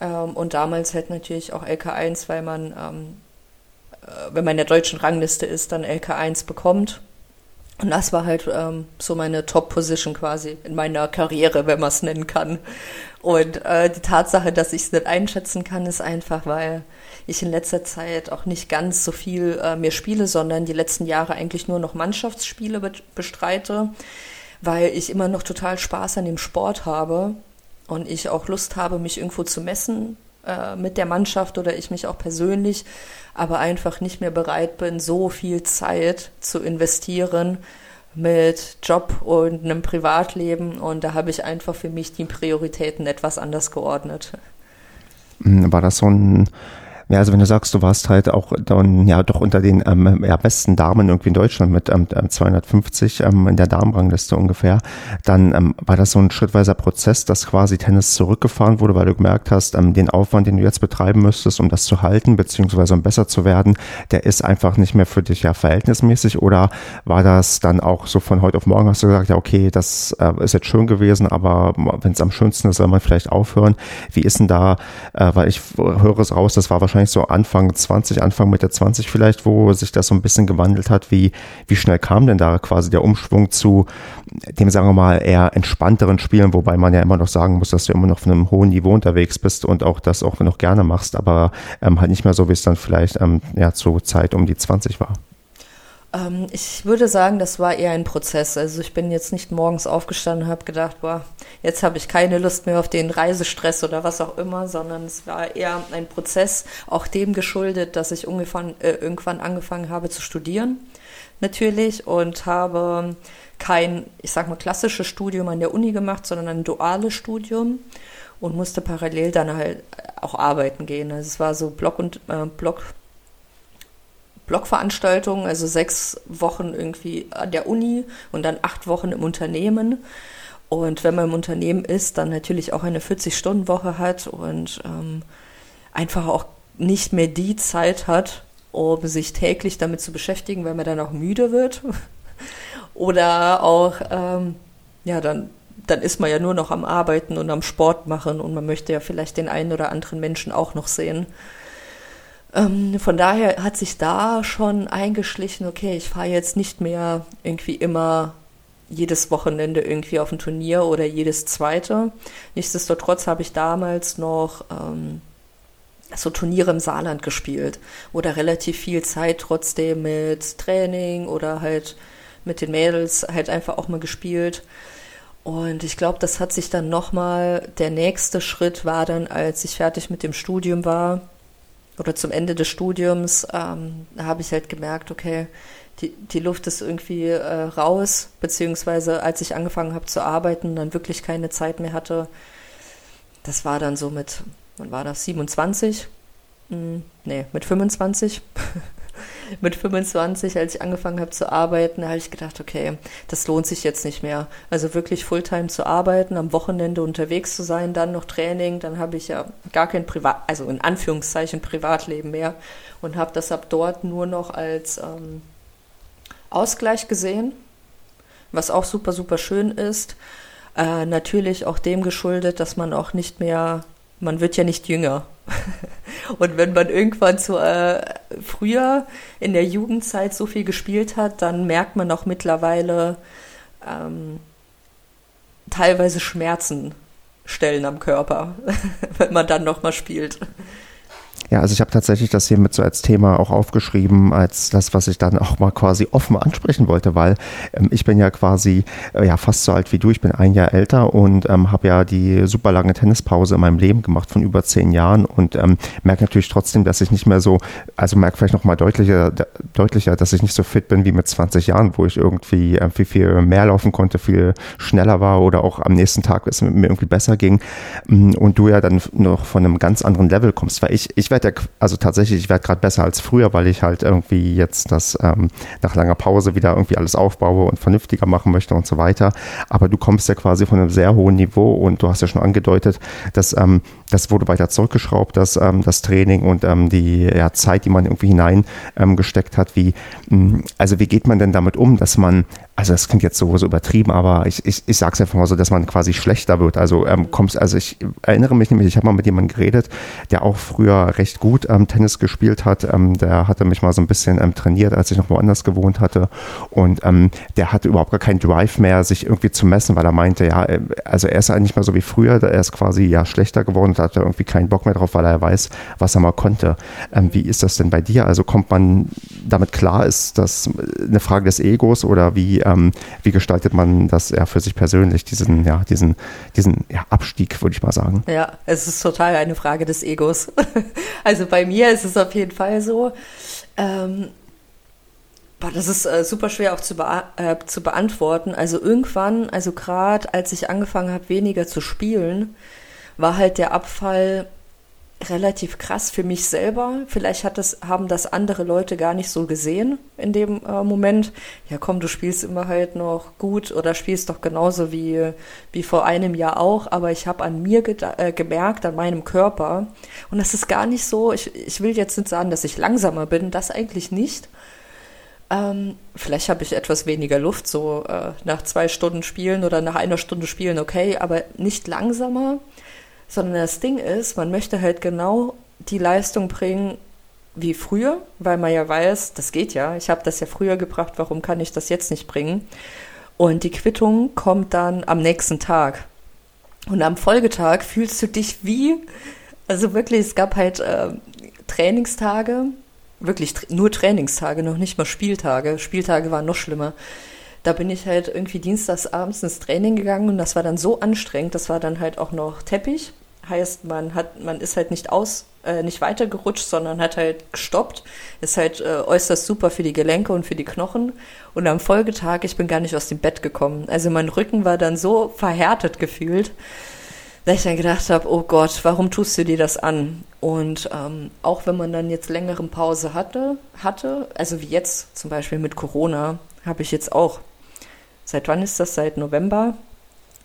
Ähm, und damals halt natürlich auch LK1, weil man, ähm, äh, wenn man in der deutschen Rangliste ist, dann LK1 bekommt. Und das war halt ähm, so meine Top-Position quasi in meiner Karriere, wenn man es nennen kann. Und äh, die Tatsache, dass ich es nicht einschätzen kann, ist einfach, weil ich in letzter Zeit auch nicht ganz so viel äh, mehr spiele, sondern die letzten Jahre eigentlich nur noch Mannschaftsspiele be bestreite, weil ich immer noch total Spaß an dem Sport habe und ich auch Lust habe, mich irgendwo zu messen äh, mit der Mannschaft oder ich mich auch persönlich, aber einfach nicht mehr bereit bin, so viel Zeit zu investieren mit Job und einem Privatleben. Und da habe ich einfach für mich die Prioritäten etwas anders geordnet. War das so ein ja, also wenn du sagst, du warst halt auch dann ja doch unter den ähm, ja, besten Damen irgendwie in Deutschland mit ähm, 250 ähm, in der Damenrangliste ungefähr, dann ähm, war das so ein schrittweiser Prozess, dass quasi Tennis zurückgefahren wurde, weil du gemerkt hast, ähm, den Aufwand, den du jetzt betreiben müsstest, um das zu halten, beziehungsweise um besser zu werden, der ist einfach nicht mehr für dich ja verhältnismäßig oder war das dann auch so von heute auf morgen hast du gesagt, ja okay, das äh, ist jetzt schön gewesen, aber wenn es am schönsten ist, soll man vielleicht aufhören. Wie ist denn da, äh, weil ich höre es raus, das war wahrscheinlich wahrscheinlich so Anfang 20, Anfang Mitte 20 vielleicht, wo sich das so ein bisschen gewandelt hat. Wie, wie schnell kam denn da quasi der Umschwung zu dem, sagen wir mal, eher entspannteren Spielen, wobei man ja immer noch sagen muss, dass du immer noch auf einem hohen Niveau unterwegs bist und auch das auch noch gerne machst, aber ähm, halt nicht mehr so, wie es dann vielleicht ähm, ja, zur Zeit um die 20 war. Ähm, ich würde sagen, das war eher ein Prozess. Also ich bin jetzt nicht morgens aufgestanden und habe gedacht, boah, jetzt habe ich keine Lust mehr auf den Reisestress oder was auch immer, sondern es war eher ein Prozess, auch dem geschuldet, dass ich ungefähr, äh, irgendwann angefangen habe zu studieren, natürlich, und habe kein, ich sag mal, klassisches Studium an der Uni gemacht, sondern ein duales Studium und musste parallel dann halt auch arbeiten gehen. Also es war so Block und äh, Block Blockveranstaltungen, also sechs Wochen irgendwie an der Uni und dann acht Wochen im Unternehmen. Und wenn man im Unternehmen ist, dann natürlich auch eine 40-Stunden-Woche hat und ähm, einfach auch nicht mehr die Zeit hat, um sich täglich damit zu beschäftigen, weil man dann auch müde wird. Oder auch, ähm, ja, dann, dann ist man ja nur noch am Arbeiten und am Sport machen und man möchte ja vielleicht den einen oder anderen Menschen auch noch sehen. Ähm, von daher hat sich da schon eingeschlichen, okay, ich fahre jetzt nicht mehr irgendwie immer jedes Wochenende irgendwie auf ein Turnier oder jedes zweite. Nichtsdestotrotz habe ich damals noch ähm, so Turniere im Saarland gespielt oder relativ viel Zeit trotzdem mit Training oder halt mit den Mädels halt einfach auch mal gespielt. Und ich glaube, das hat sich dann nochmal, der nächste Schritt war dann, als ich fertig mit dem Studium war, oder zum Ende des Studiums ähm, habe ich halt gemerkt, okay, die, die Luft ist irgendwie äh, raus, beziehungsweise als ich angefangen habe zu arbeiten, dann wirklich keine Zeit mehr hatte. Das war dann so mit, wann war das, 27? Hm, nee, mit 25. mit 25, als ich angefangen habe zu arbeiten, habe ich gedacht, okay, das lohnt sich jetzt nicht mehr. Also wirklich Fulltime zu arbeiten, am Wochenende unterwegs zu sein, dann noch Training, dann habe ich ja gar kein Privat, also in Anführungszeichen Privatleben mehr und habe das ab dort nur noch als ähm, Ausgleich gesehen, was auch super, super schön ist. Äh, natürlich auch dem geschuldet, dass man auch nicht mehr, man wird ja nicht jünger. Und wenn man irgendwann zu äh, früher in der Jugendzeit so viel gespielt hat, dann merkt man auch mittlerweile ähm, teilweise Schmerzen stellen am Körper, wenn man dann nochmal spielt. Ja, also ich habe tatsächlich das hier mit so als Thema auch aufgeschrieben, als das, was ich dann auch mal quasi offen ansprechen wollte, weil ähm, ich bin ja quasi äh, ja fast so alt wie du, ich bin ein Jahr älter und ähm, habe ja die super lange Tennispause in meinem Leben gemacht von über zehn Jahren und ähm, merke natürlich trotzdem, dass ich nicht mehr so, also merke vielleicht noch mal deutlicher, deutlicher, dass ich nicht so fit bin wie mit 20 Jahren, wo ich irgendwie äh, viel, viel mehr laufen konnte, viel schneller war oder auch am nächsten Tag es mir irgendwie besser ging. Mm, und du ja dann noch von einem ganz anderen Level kommst, weil ich, ich werde ja, also tatsächlich, ich werde gerade besser als früher, weil ich halt irgendwie jetzt das ähm, nach langer Pause wieder irgendwie alles aufbaue und vernünftiger machen möchte und so weiter. Aber du kommst ja quasi von einem sehr hohen Niveau und du hast ja schon angedeutet, dass ähm, das wurde weiter zurückgeschraubt, dass ähm, das Training und ähm, die ja, Zeit, die man irgendwie hineingesteckt ähm, hat, wie, mh, mm, also wie geht man denn damit um, dass man also das klingt jetzt so, übertrieben, aber ich, ich, ich sage es einfach mal so, dass man quasi schlechter wird. Also ähm, kommst, also ich erinnere mich nämlich, ich habe mal mit jemandem geredet, der auch früher recht gut ähm, Tennis gespielt hat. Ähm, der hatte mich mal so ein bisschen trainiert, als ich noch woanders gewohnt hatte. Und der hatte überhaupt gar keinen Drive mehr, sich irgendwie zu messen, weil er meinte, ja, äh, also er ist nicht mehr so wie früher, er ist quasi ja schlechter geworden hat irgendwie keinen Bock mehr drauf, weil er weiß, was er mal konnte. Ähm, wie ist das denn bei dir? Also kommt man damit klar? Ist das eine Frage des Egos oder wie ähm, wie gestaltet man das ja für sich persönlich, diesen, ja, diesen, diesen ja, Abstieg, würde ich mal sagen. Ja, es ist total eine Frage des Egos. also bei mir ist es auf jeden Fall so. Ähm, das ist äh, super schwer auch zu, bea äh, zu beantworten. Also irgendwann, also gerade als ich angefangen habe, weniger zu spielen, war halt der Abfall relativ krass für mich selber. Vielleicht hat das, haben das andere Leute gar nicht so gesehen in dem äh, Moment. Ja, komm, du spielst immer halt noch gut oder spielst doch genauso wie, wie vor einem Jahr auch. Aber ich habe an mir äh, gemerkt, an meinem Körper. Und das ist gar nicht so, ich, ich will jetzt nicht sagen, dass ich langsamer bin, das eigentlich nicht. Ähm, vielleicht habe ich etwas weniger Luft, so äh, nach zwei Stunden spielen oder nach einer Stunde spielen, okay, aber nicht langsamer sondern das Ding ist, man möchte halt genau die Leistung bringen wie früher, weil man ja weiß, das geht ja. Ich habe das ja früher gebracht, warum kann ich das jetzt nicht bringen? Und die Quittung kommt dann am nächsten Tag. Und am Folgetag fühlst du dich wie, also wirklich, es gab halt äh, Trainingstage, wirklich nur Trainingstage, noch nicht mal Spieltage. Spieltage waren noch schlimmer. Da bin ich halt irgendwie dienstags abends ins Training gegangen und das war dann so anstrengend. Das war dann halt auch noch Teppich. Heißt, man hat, man ist halt nicht aus, äh, nicht weitergerutscht, sondern hat halt gestoppt. Ist halt äh, äußerst super für die Gelenke und für die Knochen. Und am Folgetag, ich bin gar nicht aus dem Bett gekommen. Also mein Rücken war dann so verhärtet gefühlt, dass ich dann gedacht habe, oh Gott, warum tust du dir das an? Und ähm, auch wenn man dann jetzt längere Pause hatte, hatte, also wie jetzt zum Beispiel mit Corona, habe ich jetzt auch. Seit wann ist das? Seit November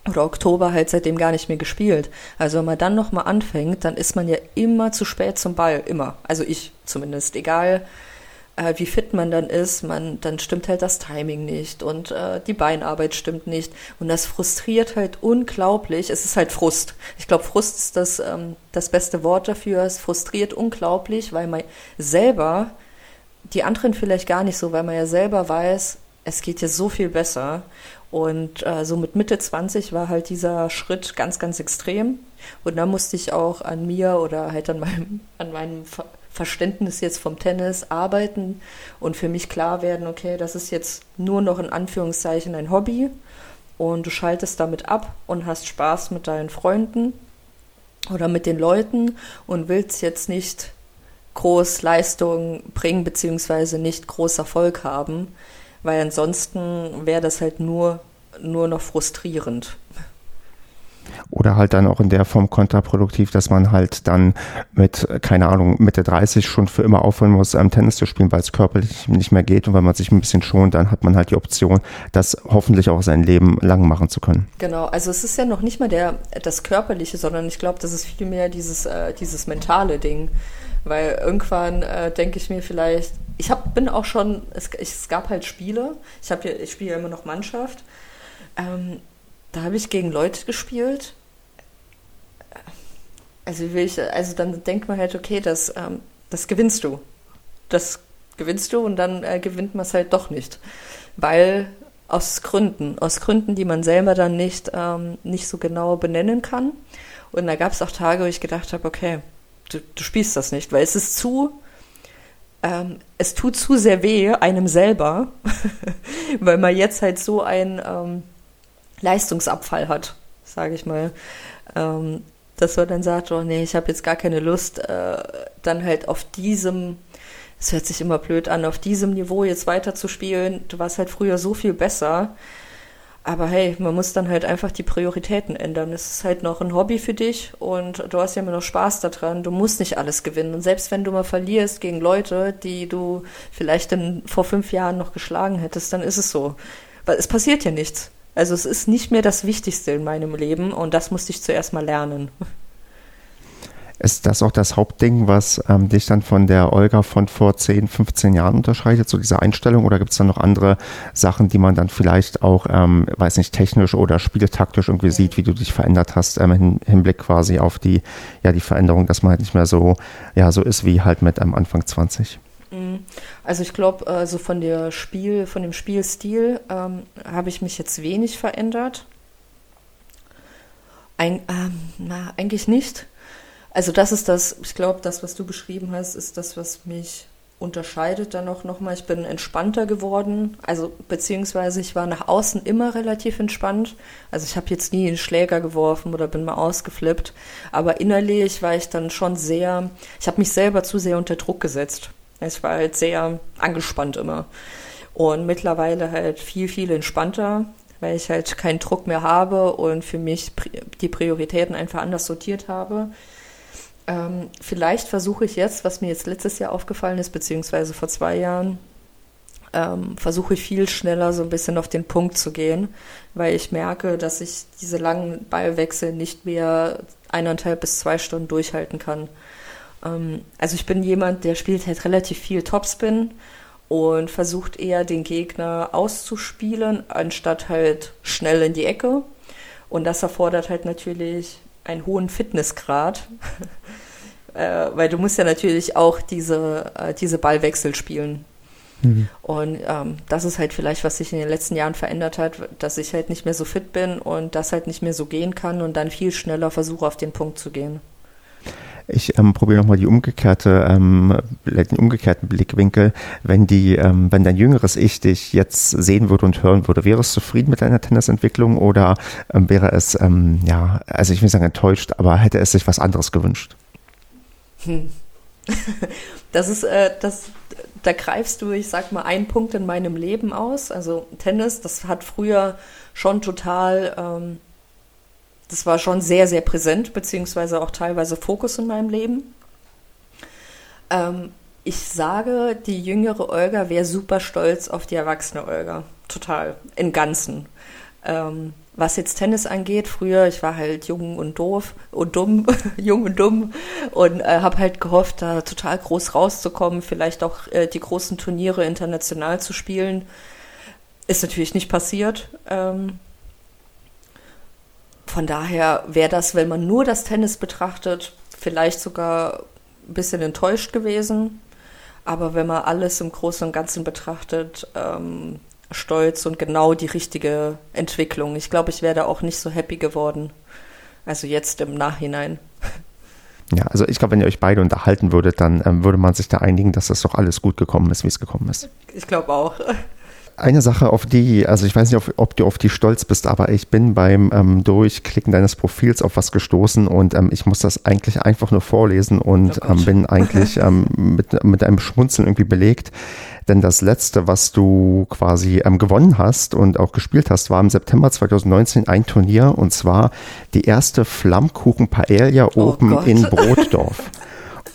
oder Oktober halt seitdem gar nicht mehr gespielt. Also wenn man dann nochmal anfängt, dann ist man ja immer zu spät zum Ball, immer. Also ich zumindest, egal äh, wie fit man dann ist, man, dann stimmt halt das Timing nicht und äh, die Beinarbeit stimmt nicht. Und das frustriert halt unglaublich. Es ist halt Frust. Ich glaube, Frust ist das, ähm, das beste Wort dafür. Es frustriert unglaublich, weil man selber, die anderen vielleicht gar nicht so, weil man ja selber weiß, es geht ja so viel besser. Und äh, so mit Mitte 20 war halt dieser Schritt ganz, ganz extrem. Und da musste ich auch an mir oder halt an meinem, an meinem Verständnis jetzt vom Tennis arbeiten und für mich klar werden, okay, das ist jetzt nur noch in Anführungszeichen ein Hobby und du schaltest damit ab und hast Spaß mit deinen Freunden oder mit den Leuten und willst jetzt nicht groß Leistung bringen beziehungsweise nicht groß Erfolg haben, weil ansonsten wäre das halt nur nur noch frustrierend. Oder halt dann auch in der Form kontraproduktiv, dass man halt dann mit, keine Ahnung, Mitte 30 schon für immer aufhören muss, ähm, Tennis zu spielen, weil es körperlich nicht mehr geht und wenn man sich ein bisschen schont, dann hat man halt die Option, das hoffentlich auch sein Leben lang machen zu können. Genau, also es ist ja noch nicht mal der, das Körperliche, sondern ich glaube, das ist vielmehr dieses, äh, dieses mentale Ding. Weil irgendwann äh, denke ich mir vielleicht, ich hab, bin auch schon, es, es gab halt Spiele, ich, ich spiele ja immer noch Mannschaft. Ähm, da habe ich gegen Leute gespielt. Also, ich, also dann denkt man halt, okay, das, ähm, das gewinnst du. Das gewinnst du und dann äh, gewinnt man es halt doch nicht. Weil aus Gründen, aus Gründen, die man selber dann nicht, ähm, nicht so genau benennen kann. Und da gab es auch Tage, wo ich gedacht habe, okay, du, du spielst das nicht, weil es ist zu, ähm, es tut zu sehr weh einem selber, weil man jetzt halt so ein, ähm, Leistungsabfall hat, sage ich mal. Ähm, dass man dann sagt, oh nee, ich habe jetzt gar keine Lust, äh, dann halt auf diesem, es hört sich immer blöd an, auf diesem Niveau jetzt weiterzuspielen. Du warst halt früher so viel besser. Aber hey, man muss dann halt einfach die Prioritäten ändern. Es ist halt noch ein Hobby für dich und du hast ja immer noch Spaß daran. Du musst nicht alles gewinnen. Und selbst wenn du mal verlierst gegen Leute, die du vielleicht in, vor fünf Jahren noch geschlagen hättest, dann ist es so. Weil es passiert ja nichts. Also es ist nicht mehr das Wichtigste in meinem Leben und das musste ich zuerst mal lernen. Ist das auch das Hauptding, was ähm, dich dann von der Olga von vor 10, 15 Jahren unterscheidet, so diese Einstellung? Oder gibt es dann noch andere Sachen, die man dann vielleicht auch, ähm, weiß nicht, technisch oder spieltaktisch irgendwie sieht, wie du dich verändert hast, ähm, im Hinblick quasi auf die, ja, die Veränderung, dass man halt nicht mehr so, ja, so ist wie halt mit ähm, Anfang 20? Mhm. Also ich glaube, also von der Spiel, von dem Spielstil ähm, habe ich mich jetzt wenig verändert. Ein, ähm, na, eigentlich nicht. Also das ist das, ich glaube, das, was du beschrieben hast, ist das, was mich unterscheidet dann auch nochmal. Ich bin entspannter geworden, also beziehungsweise ich war nach außen immer relativ entspannt. Also ich habe jetzt nie einen Schläger geworfen oder bin mal ausgeflippt, aber innerlich war ich dann schon sehr, ich habe mich selber zu sehr unter Druck gesetzt. Ich war halt sehr angespannt immer. Und mittlerweile halt viel, viel entspannter, weil ich halt keinen Druck mehr habe und für mich die Prioritäten einfach anders sortiert habe. Ähm, vielleicht versuche ich jetzt, was mir jetzt letztes Jahr aufgefallen ist, beziehungsweise vor zwei Jahren, ähm, versuche ich viel schneller so ein bisschen auf den Punkt zu gehen, weil ich merke, dass ich diese langen Ballwechsel nicht mehr eineinhalb bis zwei Stunden durchhalten kann. Ähm, also ich bin jemand, der spielt halt relativ viel Topspin und versucht eher den Gegner auszuspielen, anstatt halt schnell in die Ecke. Und das erfordert halt natürlich einen hohen Fitnessgrad. äh, weil du musst ja natürlich auch diese, äh, diese Ballwechsel spielen. Mhm. Und ähm, das ist halt vielleicht, was sich in den letzten Jahren verändert hat, dass ich halt nicht mehr so fit bin und das halt nicht mehr so gehen kann und dann viel schneller versuche, auf den Punkt zu gehen. Ich ähm, probiere nochmal die umgekehrte, ähm, den umgekehrten Blickwinkel. Wenn die, ähm, wenn dein jüngeres Ich dich jetzt sehen würde und hören würde, wäre es zufrieden mit deiner Tennisentwicklung oder ähm, wäre es, ähm, ja, also ich will sagen enttäuscht, aber hätte es sich was anderes gewünscht? Hm. Das ist, äh, das, da greifst du, ich sag mal, einen Punkt in meinem Leben aus. Also Tennis, das hat früher schon total ähm, das war schon sehr, sehr präsent, beziehungsweise auch teilweise Fokus in meinem Leben. Ähm, ich sage, die jüngere Olga wäre super stolz auf die erwachsene Olga. Total. Im Ganzen. Ähm, was jetzt Tennis angeht, früher, ich war halt jung und doof und dumm, jung und dumm und äh, habe halt gehofft, da total groß rauszukommen, vielleicht auch äh, die großen Turniere international zu spielen. Ist natürlich nicht passiert. Ähm, von daher wäre das, wenn man nur das Tennis betrachtet, vielleicht sogar ein bisschen enttäuscht gewesen. Aber wenn man alles im Großen und Ganzen betrachtet, ähm, stolz und genau die richtige Entwicklung. Ich glaube, ich wäre da auch nicht so happy geworden. Also jetzt im Nachhinein. Ja, also ich glaube, wenn ihr euch beide unterhalten würdet, dann ähm, würde man sich da einigen, dass das doch alles gut gekommen ist, wie es gekommen ist. Ich glaube auch eine Sache, auf die, also ich weiß nicht, ob, du auf die stolz bist, aber ich bin beim ähm, Durchklicken deines Profils auf was gestoßen und ähm, ich muss das eigentlich einfach nur vorlesen und oh ähm, bin eigentlich ähm, mit, mit einem Schmunzeln irgendwie belegt. Denn das letzte, was du quasi ähm, gewonnen hast und auch gespielt hast, war im September 2019 ein Turnier und zwar die erste Flammkuchen Paella Open oh in Brotdorf.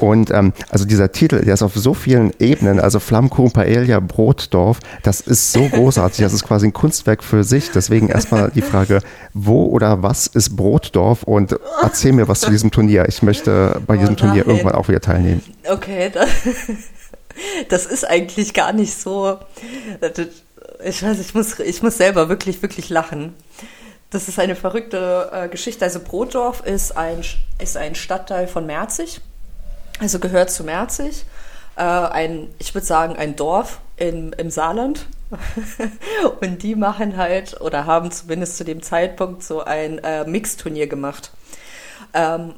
Und ähm, also dieser Titel, der ist auf so vielen Ebenen, also Flammkuchen Paella Brotdorf, das ist so großartig, das ist quasi ein Kunstwerk für sich. Deswegen erstmal die Frage, wo oder was ist Brotdorf und erzähl mir was zu diesem Turnier. Ich möchte bei diesem oh Turnier irgendwann auch wieder teilnehmen. Okay, das, das ist eigentlich gar nicht so. Ich weiß, ich muss, ich muss selber wirklich, wirklich lachen. Das ist eine verrückte äh, Geschichte. Also Brotdorf ist ein, ist ein Stadtteil von Merzig also gehört zu Merzig, äh, ein, ich würde sagen, ein Dorf in, im Saarland. und die machen halt oder haben zumindest zu dem Zeitpunkt so ein äh, Mixturnier gemacht. Ähm,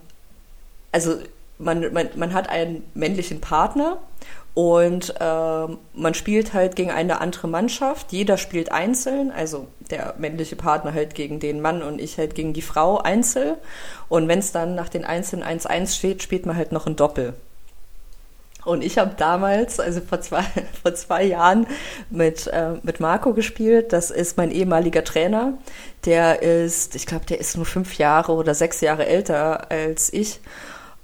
also man, man, man hat einen männlichen Partner und äh, man spielt halt gegen eine andere Mannschaft. Jeder spielt einzeln, also der männliche Partner halt gegen den Mann und ich halt gegen die Frau einzeln. Und wenn es dann nach den Einzelnen 1-1 steht, spielt man halt noch ein Doppel. Und ich habe damals, also vor zwei, vor zwei Jahren, mit, äh, mit Marco gespielt. Das ist mein ehemaliger Trainer. Der ist, ich glaube, der ist nur fünf Jahre oder sechs Jahre älter als ich.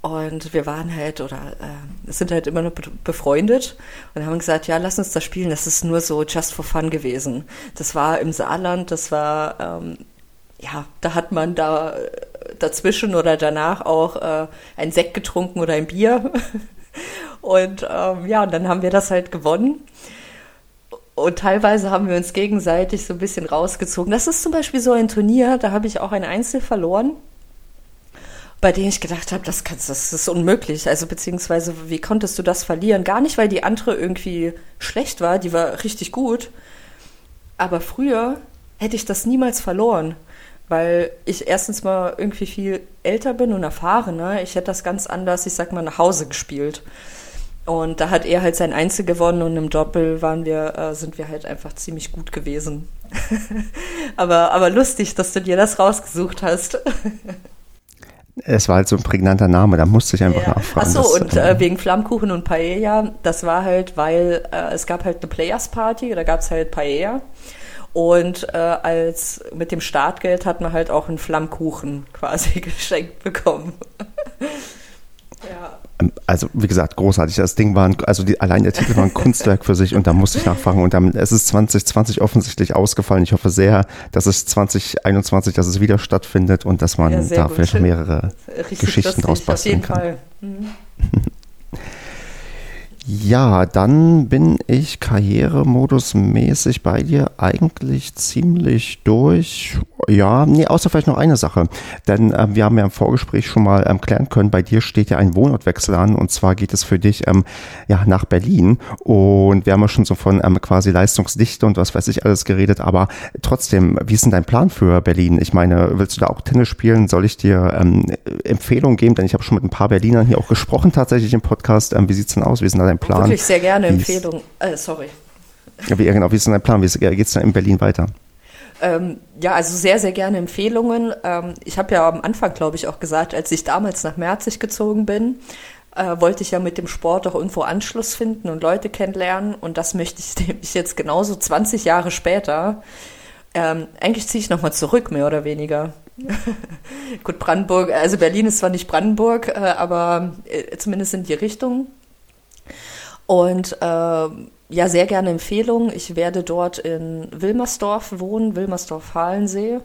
Und wir waren halt oder äh, sind halt immer noch befreundet und haben gesagt, ja, lass uns das spielen. Das ist nur so just for fun gewesen. Das war im Saarland, das war, ähm, ja, da hat man da dazwischen oder danach auch äh, ein Sekt getrunken oder ein Bier. und ähm, ja, und dann haben wir das halt gewonnen. Und teilweise haben wir uns gegenseitig so ein bisschen rausgezogen. Das ist zum Beispiel so ein Turnier, da habe ich auch ein Einzel verloren bei denen ich gedacht habe, das, kannst, das ist unmöglich. Also beziehungsweise, wie konntest du das verlieren? Gar nicht, weil die andere irgendwie schlecht war, die war richtig gut. Aber früher hätte ich das niemals verloren, weil ich erstens mal irgendwie viel älter bin und erfahrener. Ich hätte das ganz anders, ich sag mal, nach Hause gespielt. Und da hat er halt sein Einzel gewonnen und im Doppel waren wir, äh, sind wir halt einfach ziemlich gut gewesen. aber, aber lustig, dass du dir das rausgesucht hast. Es war halt so ein prägnanter Name, da musste ich einfach ja. nachfragen. Achso, und äh, wegen Flammkuchen und Paella, das war halt, weil äh, es gab halt eine Players Party, da gab es halt Paella. Und äh, als mit dem Startgeld hat man halt auch einen Flammkuchen quasi geschenkt bekommen. Ja. Ähm, also wie gesagt, großartig. Das Ding war, ein, also die, allein der Titel war ein Kunstwerk für sich und da musste ich nachfragen. Und dann, es ist 2020 offensichtlich ausgefallen. Ich hoffe sehr, dass es 2021, dass es wieder stattfindet und dass man ja, da gut. vielleicht mehrere Richtig Geschichten draus basteln kann. Mhm. Ja, dann bin ich karrieremodusmäßig bei dir eigentlich ziemlich durch. Ja, nee, außer vielleicht noch eine Sache. Denn ähm, wir haben ja im Vorgespräch schon mal ähm, klären können, bei dir steht ja ein Wohnortwechsel an und zwar geht es für dich ähm, ja nach Berlin und wir haben ja schon so von ähm, quasi Leistungsdichte und was weiß ich alles geredet, aber trotzdem, wie ist denn dein Plan für Berlin? Ich meine, willst du da auch Tennis spielen? Soll ich dir ähm, Empfehlungen geben? Denn ich habe schon mit ein paar Berlinern hier auch gesprochen tatsächlich im Podcast. Ähm, wie sieht's denn aus? Wie ist denn da dein Plan? Wirklich sehr gerne Empfehlungen. Äh, sorry. Ja, wie, genau, wie ist denn dein Plan? Wie geht es denn in Berlin weiter? Ähm, ja, also sehr, sehr gerne Empfehlungen. Ähm, ich habe ja am Anfang, glaube ich, auch gesagt, als ich damals nach Merzig gezogen bin, äh, wollte ich ja mit dem Sport auch irgendwo Anschluss finden und Leute kennenlernen. Und das möchte ich nämlich jetzt genauso 20 Jahre später. Ähm, eigentlich ziehe ich nochmal zurück, mehr oder weniger. Gut, Brandenburg, also Berlin ist zwar nicht Brandenburg, äh, aber äh, zumindest in die Richtung. Und äh, ja, sehr gerne Empfehlung. Ich werde dort in Wilmersdorf wohnen, Wilmersdorf-Halensee.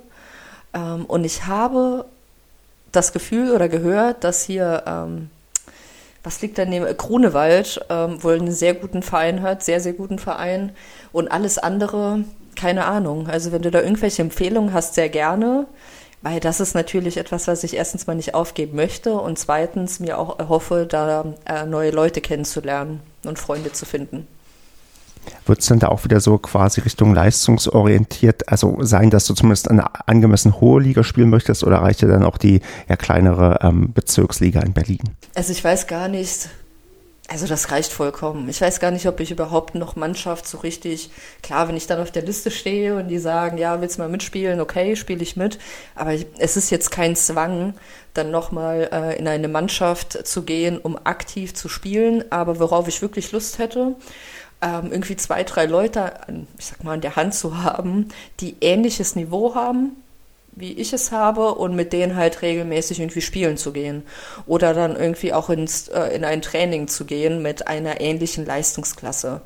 Ähm, und ich habe das Gefühl oder gehört, dass hier, ähm, was liegt daneben, Grunewald ähm, wohl einen sehr guten Verein hat, sehr, sehr guten Verein. Und alles andere, keine Ahnung. Also wenn du da irgendwelche Empfehlungen hast, sehr gerne. Weil das ist natürlich etwas, was ich erstens mal nicht aufgeben möchte und zweitens mir auch erhoffe, da äh, neue Leute kennenzulernen und Freunde zu finden. Wird es dann da auch wieder so quasi Richtung leistungsorientiert, also sein, dass du zumindest eine angemessen hohe Liga spielen möchtest oder reicht dir dann auch die ja, kleinere ähm, Bezirksliga in Berlin? Also ich weiß gar nicht, also das reicht vollkommen. Ich weiß gar nicht, ob ich überhaupt noch Mannschaft so richtig, klar, wenn ich dann auf der Liste stehe und die sagen, ja, willst du mal mitspielen, okay, spiele ich mit. Aber es ist jetzt kein Zwang, dann nochmal äh, in eine Mannschaft zu gehen, um aktiv zu spielen. Aber worauf ich wirklich Lust hätte, ähm, irgendwie zwei, drei Leute, ich sag mal, an der Hand zu haben, die ähnliches Niveau haben, wie ich es habe und mit denen halt regelmäßig irgendwie spielen zu gehen. Oder dann irgendwie auch ins, äh, in ein Training zu gehen mit einer ähnlichen Leistungsklasse.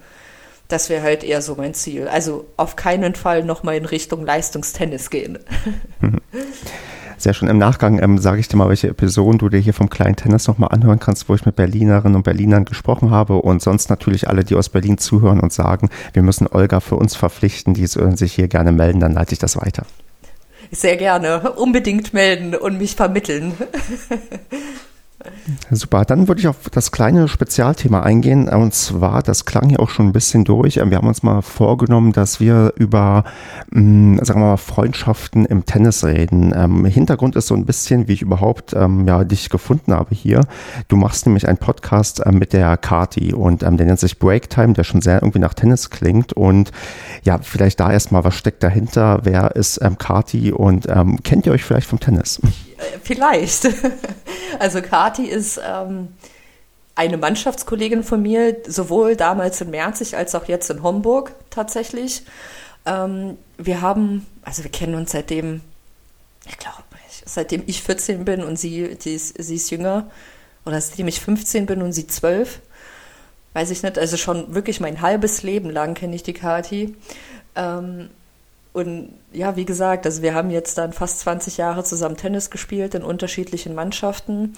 Das wäre halt eher so mein Ziel. Also auf keinen Fall nochmal in Richtung Leistungstennis gehen. Sehr schön. Im Nachgang ähm, sage ich dir mal, welche Episoden du dir hier vom kleinen Tennis nochmal anhören kannst, wo ich mit Berlinerinnen und Berlinern gesprochen habe und sonst natürlich alle, die aus Berlin zuhören und sagen, wir müssen Olga für uns verpflichten, die sich hier gerne melden, dann leite ich das weiter. Sehr gerne. Unbedingt melden und mich vermitteln. Super, dann würde ich auf das kleine Spezialthema eingehen. Und zwar, das klang ja auch schon ein bisschen durch. Wir haben uns mal vorgenommen, dass wir über, mh, sagen wir mal, Freundschaften im Tennis reden. Ähm, Hintergrund ist so ein bisschen, wie ich überhaupt ähm, ja, dich gefunden habe hier. Du machst nämlich einen Podcast ähm, mit der Kati und ähm, der nennt sich Breaktime, der schon sehr irgendwie nach Tennis klingt. Und ja, vielleicht da erstmal, was steckt dahinter? Wer ist ähm, Kati und ähm, kennt ihr euch vielleicht vom Tennis? Vielleicht. Also Kati ist ähm, eine Mannschaftskollegin von mir, sowohl damals in Merzig als auch jetzt in Homburg tatsächlich. Ähm, wir haben, also wir kennen uns seitdem, ich glaube, seitdem ich 14 bin und sie, die ist, sie ist jünger. Oder seitdem ich 15 bin und sie 12. Weiß ich nicht, also schon wirklich mein halbes Leben lang kenne ich die Kati. Ähm, und ja, wie gesagt, also wir haben jetzt dann fast 20 Jahre zusammen Tennis gespielt in unterschiedlichen Mannschaften.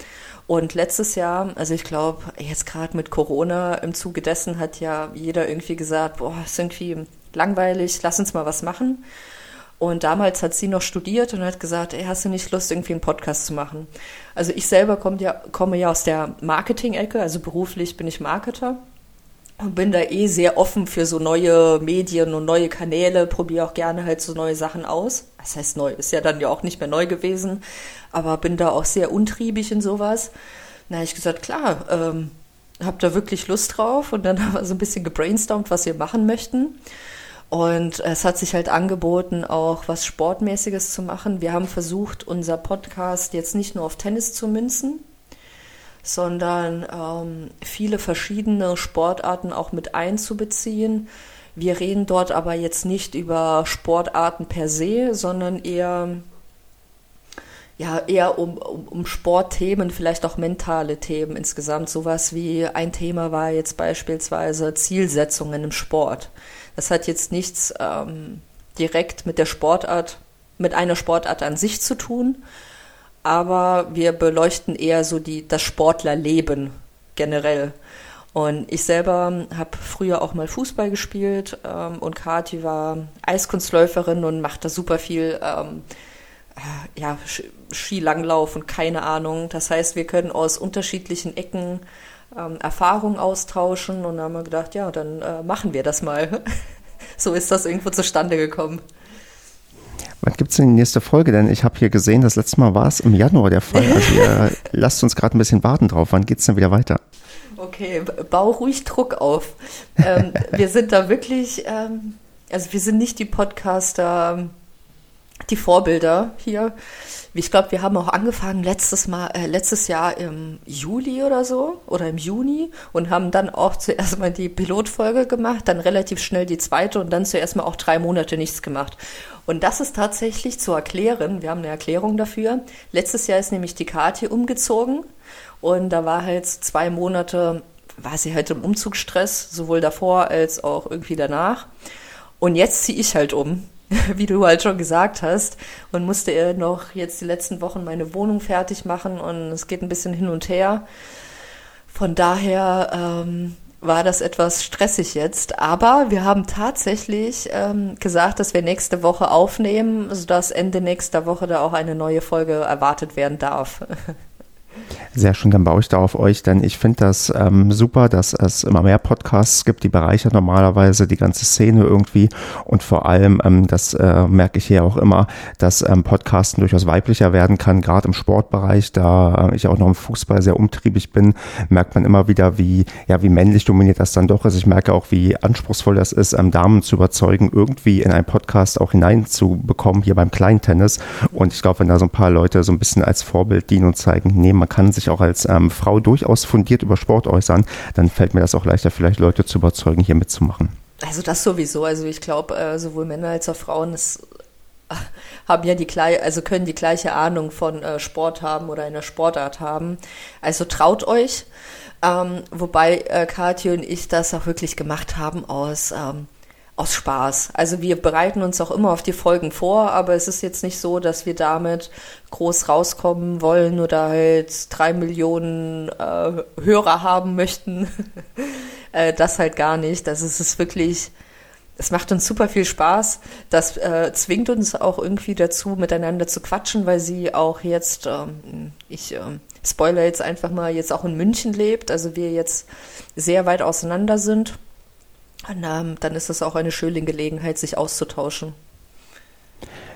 Und letztes Jahr, also ich glaube, jetzt gerade mit Corona im Zuge dessen hat ja jeder irgendwie gesagt, boah, ist irgendwie langweilig, lass uns mal was machen. Und damals hat sie noch studiert und hat gesagt, ey, hast du nicht Lust, irgendwie einen Podcast zu machen? Also ich selber komme ja, komme ja aus der Marketing-Ecke, also beruflich bin ich Marketer bin da eh sehr offen für so neue Medien und neue Kanäle, probiere auch gerne halt so neue Sachen aus. Das heißt neu, ist ja dann ja auch nicht mehr neu gewesen, aber bin da auch sehr untriebig in sowas. Na, ich gesagt, klar, ähm, hab da wirklich Lust drauf und dann haben wir so ein bisschen gebrainstormt, was wir machen möchten. Und es hat sich halt angeboten, auch was Sportmäßiges zu machen. Wir haben versucht, unser Podcast jetzt nicht nur auf Tennis zu münzen, sondern ähm, viele verschiedene Sportarten auch mit einzubeziehen. Wir reden dort aber jetzt nicht über Sportarten per se, sondern eher, ja, eher um, um, um Sportthemen, vielleicht auch mentale Themen insgesamt. Sowas wie ein Thema war jetzt beispielsweise Zielsetzungen im Sport. Das hat jetzt nichts ähm, direkt mit der Sportart, mit einer Sportart an sich zu tun, aber wir beleuchten eher so die, das Sportlerleben generell. Und ich selber habe früher auch mal Fußball gespielt ähm, und Kati war Eiskunstläuferin und macht da super viel ähm, äh, ja, Skilanglauf und keine Ahnung. Das heißt, wir können aus unterschiedlichen Ecken ähm, Erfahrungen austauschen und dann haben wir gedacht, ja, dann äh, machen wir das mal. so ist das irgendwo zustande gekommen. Wann gibt es denn die nächste Folge? Denn ich habe hier gesehen, das letzte Mal war es im Januar der Fall. Also ihr lasst uns gerade ein bisschen warten drauf. Wann geht es denn wieder weiter? Okay, bau ruhig Druck auf. Ähm, wir sind da wirklich, ähm, also wir sind nicht die Podcaster, die Vorbilder hier. Ich glaube, wir haben auch angefangen letztes Mal, äh, letztes Jahr im Juli oder so oder im Juni und haben dann auch zuerst mal die Pilotfolge gemacht, dann relativ schnell die zweite und dann zuerst mal auch drei Monate nichts gemacht. Und das ist tatsächlich zu erklären. Wir haben eine Erklärung dafür. Letztes Jahr ist nämlich die Kathi umgezogen und da war halt zwei Monate, war sie halt im Umzugsstress, sowohl davor als auch irgendwie danach. Und jetzt ziehe ich halt um wie du halt schon gesagt hast, und musste noch jetzt die letzten Wochen meine Wohnung fertig machen und es geht ein bisschen hin und her. Von daher ähm, war das etwas stressig jetzt, aber wir haben tatsächlich ähm, gesagt, dass wir nächste Woche aufnehmen, sodass Ende nächster Woche da auch eine neue Folge erwartet werden darf. Sehr schön, dann baue ich da auf euch, denn ich finde das ähm, super, dass es immer mehr Podcasts gibt, die bereichern normalerweise die ganze Szene irgendwie und vor allem, ähm, das äh, merke ich hier auch immer, dass ähm, Podcasten durchaus weiblicher werden kann, gerade im Sportbereich, da äh, ich auch noch im Fußball sehr umtriebig bin, merkt man immer wieder, wie, ja, wie männlich dominiert das dann doch ist. Ich merke auch, wie anspruchsvoll das ist, ähm, Damen zu überzeugen, irgendwie in einen Podcast auch hineinzubekommen, hier beim Kleintennis und ich glaube, wenn da so ein paar Leute so ein bisschen als Vorbild dienen und zeigen, nee, man kann sich auch als ähm, Frau durchaus fundiert über Sport äußern, dann fällt mir das auch leichter, vielleicht Leute zu überzeugen, hier mitzumachen. Also das sowieso. Also ich glaube, äh, sowohl Männer als auch Frauen ist, äh, haben ja die gleiche, also können die gleiche Ahnung von äh, Sport haben oder einer Sportart haben. Also traut euch. Ähm, wobei äh, Kathi und ich das auch wirklich gemacht haben aus ähm, aus Spaß. Also wir bereiten uns auch immer auf die Folgen vor, aber es ist jetzt nicht so, dass wir damit groß rauskommen wollen oder halt drei Millionen äh, Hörer haben möchten. äh, das halt gar nicht. Das ist es wirklich. Es macht uns super viel Spaß. Das äh, zwingt uns auch irgendwie dazu, miteinander zu quatschen, weil sie auch jetzt, ähm, ich ähm, spoiler jetzt einfach mal, jetzt auch in München lebt. Also wir jetzt sehr weit auseinander sind. Und, ähm, dann ist das auch eine schöne Gelegenheit, sich auszutauschen.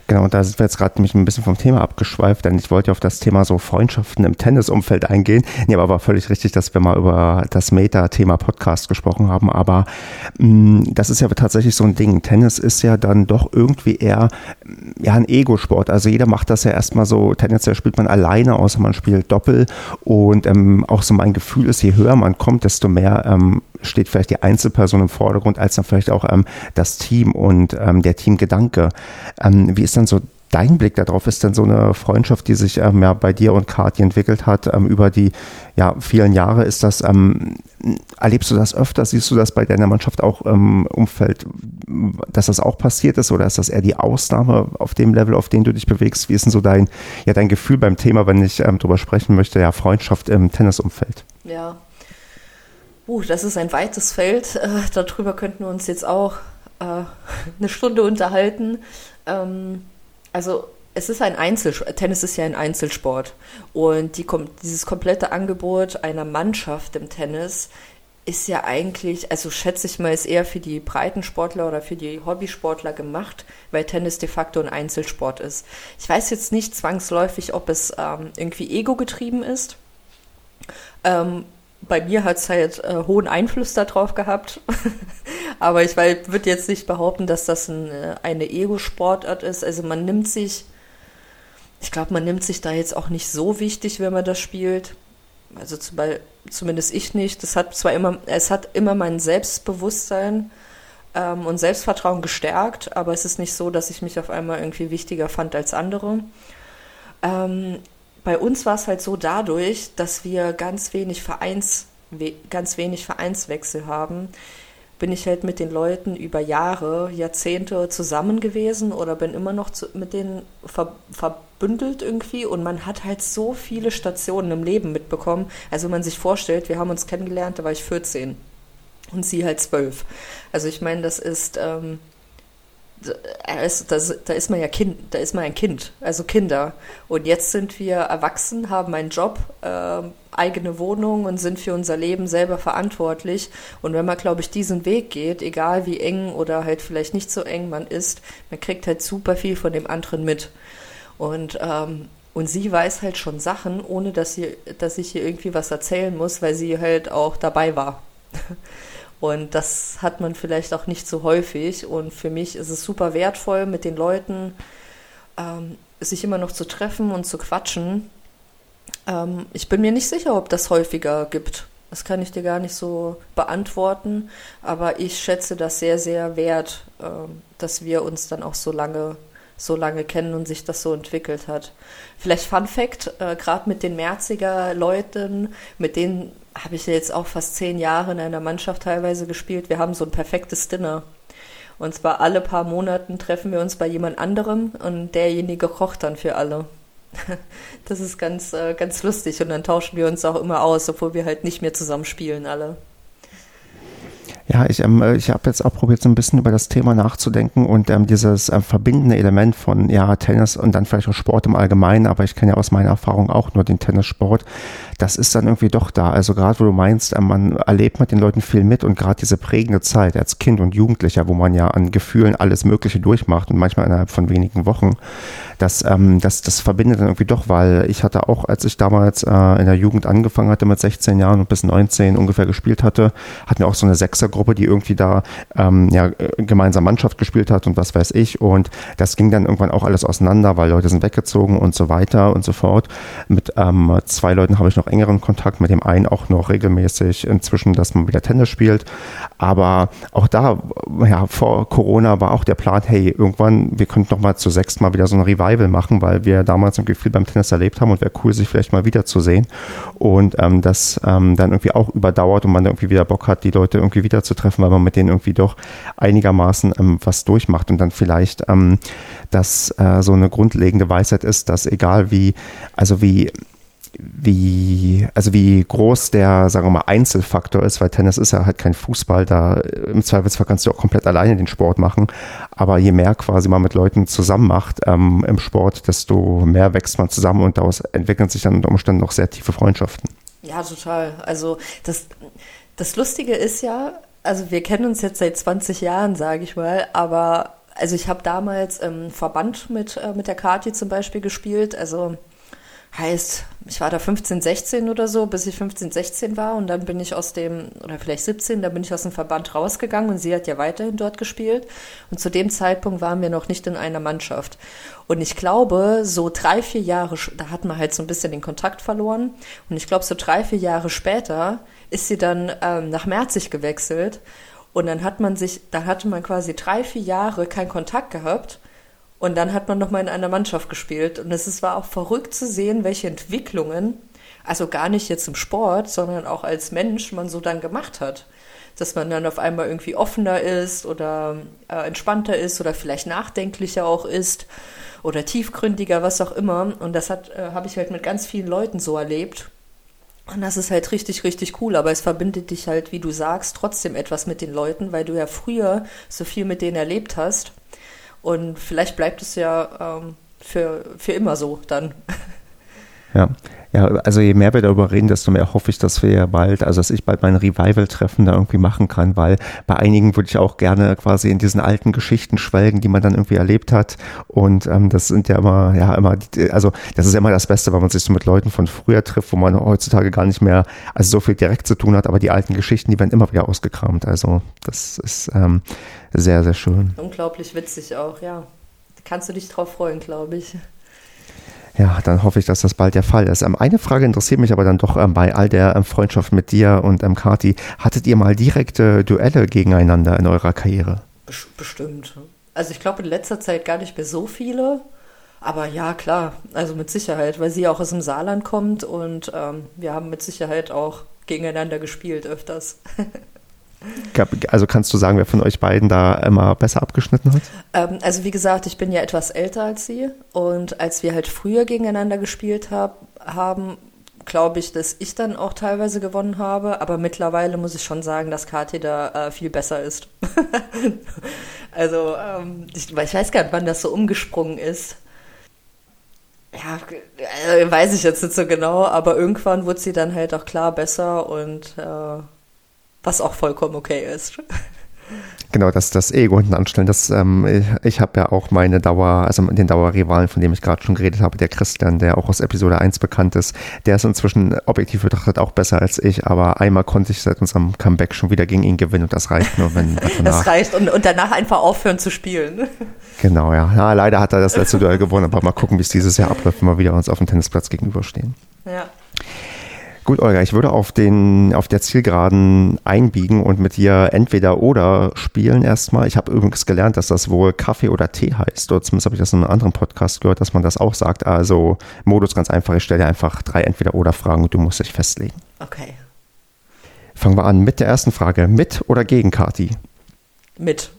Genau, und da sind wir jetzt gerade mich ein bisschen vom Thema abgeschweift, denn ich wollte auf das Thema so Freundschaften im Tennisumfeld eingehen. Nee, aber war völlig richtig, dass wir mal über das Meta-Thema Podcast gesprochen haben. Aber mh, mm, das ist ja tatsächlich so ein Ding. Tennis ist ja dann doch irgendwie eher ja, ein Ego-Sport. Also jeder macht das ja erstmal so, tendenziell spielt man alleine, außer man spielt Doppel. Und ähm, auch so mein Gefühl ist, je höher man kommt, desto mehr ähm, steht vielleicht die Einzelperson im Vordergrund, als dann vielleicht auch ähm, das Team und ähm, der Teamgedanke. Ähm, wie ist dann so dein Blick darauf? Ist denn so eine Freundschaft, die sich ähm, ja bei dir und Kati entwickelt hat ähm, über die ja, vielen Jahre? Ist das, ähm, erlebst du das öfter? Siehst du das bei deiner Mannschaft auch im Umfeld, dass das auch passiert ist? Oder ist das eher die Ausnahme auf dem Level, auf dem du dich bewegst? Wie ist denn so dein, ja, dein Gefühl beim Thema, wenn ich ähm, darüber sprechen möchte, ja, Freundschaft im Tennisumfeld? Ja, Uh, das ist ein weites Feld. Äh, darüber könnten wir uns jetzt auch äh, eine Stunde unterhalten. Ähm, also es ist ein Einzelsport. Tennis ist ja ein Einzelsport. Und die, dieses komplette Angebot einer Mannschaft im Tennis ist ja eigentlich, also schätze ich mal, ist eher für die Breitensportler oder für die Hobbysportler gemacht, weil Tennis de facto ein Einzelsport ist. Ich weiß jetzt nicht zwangsläufig, ob es ähm, irgendwie ego getrieben ist. Ähm, bei mir hat es halt äh, hohen Einfluss darauf gehabt. Aber ich würde jetzt nicht behaupten, dass das ein, äh, eine Ego-Sportart ist. Also man nimmt sich, ich glaube, man nimmt sich da jetzt auch nicht so wichtig, wenn man das spielt. Also zum zumindest ich nicht. Das hat zwar immer, es hat immer mein Selbstbewusstsein ähm, und Selbstvertrauen gestärkt, aber es ist nicht so, dass ich mich auf einmal irgendwie wichtiger fand als andere. Ähm, bei uns war es halt so dadurch, dass wir ganz wenig Vereins, ganz wenig Vereinswechsel haben, bin ich halt mit den Leuten über Jahre, Jahrzehnte zusammen gewesen oder bin immer noch zu, mit denen ver, verbündelt irgendwie und man hat halt so viele Stationen im Leben mitbekommen. Also wenn man sich vorstellt, wir haben uns kennengelernt, da war ich 14 und sie halt 12. Also ich meine, das ist, ähm, ist, das, da ist man ja Kind, da ist man ein Kind, also Kinder. Und jetzt sind wir erwachsen, haben einen Job, äh, eigene Wohnung und sind für unser Leben selber verantwortlich. Und wenn man, glaube ich, diesen Weg geht, egal wie eng oder halt vielleicht nicht so eng man ist, man kriegt halt super viel von dem anderen mit. Und ähm, und sie weiß halt schon Sachen, ohne dass sie, dass ich ihr irgendwie was erzählen muss, weil sie halt auch dabei war. Und das hat man vielleicht auch nicht so häufig. Und für mich ist es super wertvoll, mit den Leuten ähm, sich immer noch zu treffen und zu quatschen. Ähm, ich bin mir nicht sicher, ob das häufiger gibt. Das kann ich dir gar nicht so beantworten. Aber ich schätze das sehr, sehr wert, äh, dass wir uns dann auch so lange so lange kennen und sich das so entwickelt hat. Vielleicht Fun Fact, äh, gerade mit den Merziger Leuten, mit denen habe ich jetzt auch fast zehn Jahre in einer Mannschaft teilweise gespielt. Wir haben so ein perfektes Dinner. Und zwar alle paar Monaten treffen wir uns bei jemand anderem und derjenige kocht dann für alle. Das ist ganz, äh, ganz lustig und dann tauschen wir uns auch immer aus, obwohl wir halt nicht mehr zusammen spielen alle. Ja, ich, ähm, ich habe jetzt auch probiert, so ein bisschen über das Thema nachzudenken und ähm, dieses ähm, verbindende Element von ja Tennis und dann vielleicht auch Sport im Allgemeinen, aber ich kenne ja aus meiner Erfahrung auch nur den Tennissport. Das ist dann irgendwie doch da. Also gerade wo du meinst, ähm, man erlebt mit den Leuten viel mit und gerade diese prägende Zeit als Kind und Jugendlicher, wo man ja an Gefühlen alles Mögliche durchmacht und manchmal innerhalb von wenigen Wochen, das, ähm, das, das verbindet dann irgendwie doch, weil ich hatte auch, als ich damals äh, in der Jugend angefangen hatte mit 16 Jahren und bis 19 ungefähr gespielt hatte, hatten wir auch so eine Sechsergruppe, die irgendwie da ähm, ja, gemeinsam Mannschaft gespielt hat und was weiß ich. Und das ging dann irgendwann auch alles auseinander, weil Leute sind weggezogen und so weiter und so fort. Mit ähm, zwei Leuten habe ich noch engeren Kontakt, mit dem einen auch noch regelmäßig inzwischen, dass man wieder Tennis spielt. Aber auch da, ja, vor Corona war auch der Plan, hey, irgendwann, wir könnten noch mal zu sechs mal wieder so ein Revival machen, weil wir damals irgendwie viel beim Tennis erlebt haben und wäre cool, sich vielleicht mal wiederzusehen. Und ähm, das ähm, dann irgendwie auch überdauert und man irgendwie wieder Bock hat, die Leute irgendwie wiederzutreffen, weil man mit denen irgendwie doch einigermaßen ähm, was durchmacht und dann vielleicht ähm, das äh, so eine grundlegende Weisheit ist, dass egal wie, also wie wie, also wie groß der, sagen wir mal, Einzelfaktor ist, weil Tennis ist ja halt kein Fußball, da im Zweifelsfall kannst du auch komplett alleine den Sport machen, aber je mehr quasi man mit Leuten zusammen macht ähm, im Sport, desto mehr wächst man zusammen und daraus entwickeln sich dann unter Umständen noch sehr tiefe Freundschaften. Ja, total. Also das, das Lustige ist ja, also wir kennen uns jetzt seit 20 Jahren, sage ich mal, aber also ich habe damals im Verband mit, äh, mit der Kati zum Beispiel gespielt, also Heißt, ich war da 15, 16 oder so, bis ich 15, 16 war und dann bin ich aus dem, oder vielleicht 17, da bin ich aus dem Verband rausgegangen und sie hat ja weiterhin dort gespielt. Und zu dem Zeitpunkt waren wir noch nicht in einer Mannschaft. Und ich glaube, so drei, vier Jahre, da hat man halt so ein bisschen den Kontakt verloren. Und ich glaube, so drei, vier Jahre später ist sie dann ähm, nach Merzig gewechselt. Und dann hat man sich, da hatte man quasi drei, vier Jahre keinen Kontakt gehabt. Und dann hat man nochmal in einer Mannschaft gespielt. Und es war auch verrückt zu sehen, welche Entwicklungen, also gar nicht jetzt im Sport, sondern auch als Mensch, man so dann gemacht hat. Dass man dann auf einmal irgendwie offener ist oder äh, entspannter ist oder vielleicht nachdenklicher auch ist oder tiefgründiger, was auch immer. Und das hat, äh, habe ich halt mit ganz vielen Leuten so erlebt. Und das ist halt richtig, richtig cool. Aber es verbindet dich halt, wie du sagst, trotzdem etwas mit den Leuten, weil du ja früher so viel mit denen erlebt hast. Und vielleicht bleibt es ja ähm, für, für immer so dann. Ja. ja, also je mehr wir darüber reden, desto mehr hoffe ich, dass wir ja bald, also dass ich bald mein Revival-Treffen da irgendwie machen kann, weil bei einigen würde ich auch gerne quasi in diesen alten Geschichten schwelgen, die man dann irgendwie erlebt hat. Und ähm, das sind ja immer, ja, immer, also das ist ja immer das Beste, wenn man sich so mit Leuten von früher trifft, wo man heutzutage gar nicht mehr, also so viel direkt zu tun hat, aber die alten Geschichten, die werden immer wieder ausgekramt. Also das ist ähm, sehr, sehr schön. Unglaublich witzig auch, ja. Kannst du dich drauf freuen, glaube ich. Ja, dann hoffe ich, dass das bald der Fall ist. Ähm, eine Frage interessiert mich aber dann doch ähm, bei all der ähm, Freundschaft mit dir und ähm, Kati. Hattet ihr mal direkte Duelle gegeneinander in eurer Karriere? Bestimmt. Also ich glaube in letzter Zeit gar nicht mehr so viele. Aber ja, klar, also mit Sicherheit, weil sie auch aus dem Saarland kommt und ähm, wir haben mit Sicherheit auch gegeneinander gespielt öfters. Also kannst du sagen, wer von euch beiden da immer besser abgeschnitten hat? Ähm, also wie gesagt, ich bin ja etwas älter als sie und als wir halt früher gegeneinander gespielt hab, haben, glaube ich, dass ich dann auch teilweise gewonnen habe, aber mittlerweile muss ich schon sagen, dass Kathi da äh, viel besser ist. also ähm, ich, ich weiß gar nicht, wann das so umgesprungen ist. Ja, äh, weiß ich jetzt nicht so genau, aber irgendwann wurde sie dann halt auch klar besser und äh, was auch vollkommen okay ist. Genau, das, das Ego hinten anstellen. Das, ähm, ich, ich habe ja auch meine Dauer, also den Dauerrivalen, von dem ich gerade schon geredet habe, der Christian, der auch aus Episode 1 bekannt ist, der ist inzwischen objektiv betrachtet auch besser als ich, aber einmal konnte ich seit unserem Comeback schon wieder gegen ihn gewinnen und das reicht nur, wenn danach, Das reicht und, und danach einfach aufhören zu spielen. Genau, ja. Na, leider hat er das letzte Duell gewonnen, aber mal gucken, wie es dieses Jahr abläuft, wenn wir wieder uns auf dem Tennisplatz gegenüberstehen. Ja. Gut, Olga, ich würde auf, den, auf der Zielgeraden einbiegen und mit dir entweder oder spielen erstmal. Ich habe übrigens gelernt, dass das wohl Kaffee oder Tee heißt. Oder zumindest habe ich das in einem anderen Podcast gehört, dass man das auch sagt. Also Modus ganz einfach. Ich stelle dir einfach drei entweder oder Fragen und du musst dich festlegen. Okay. Fangen wir an mit der ersten Frage. Mit oder gegen Kati? Mit.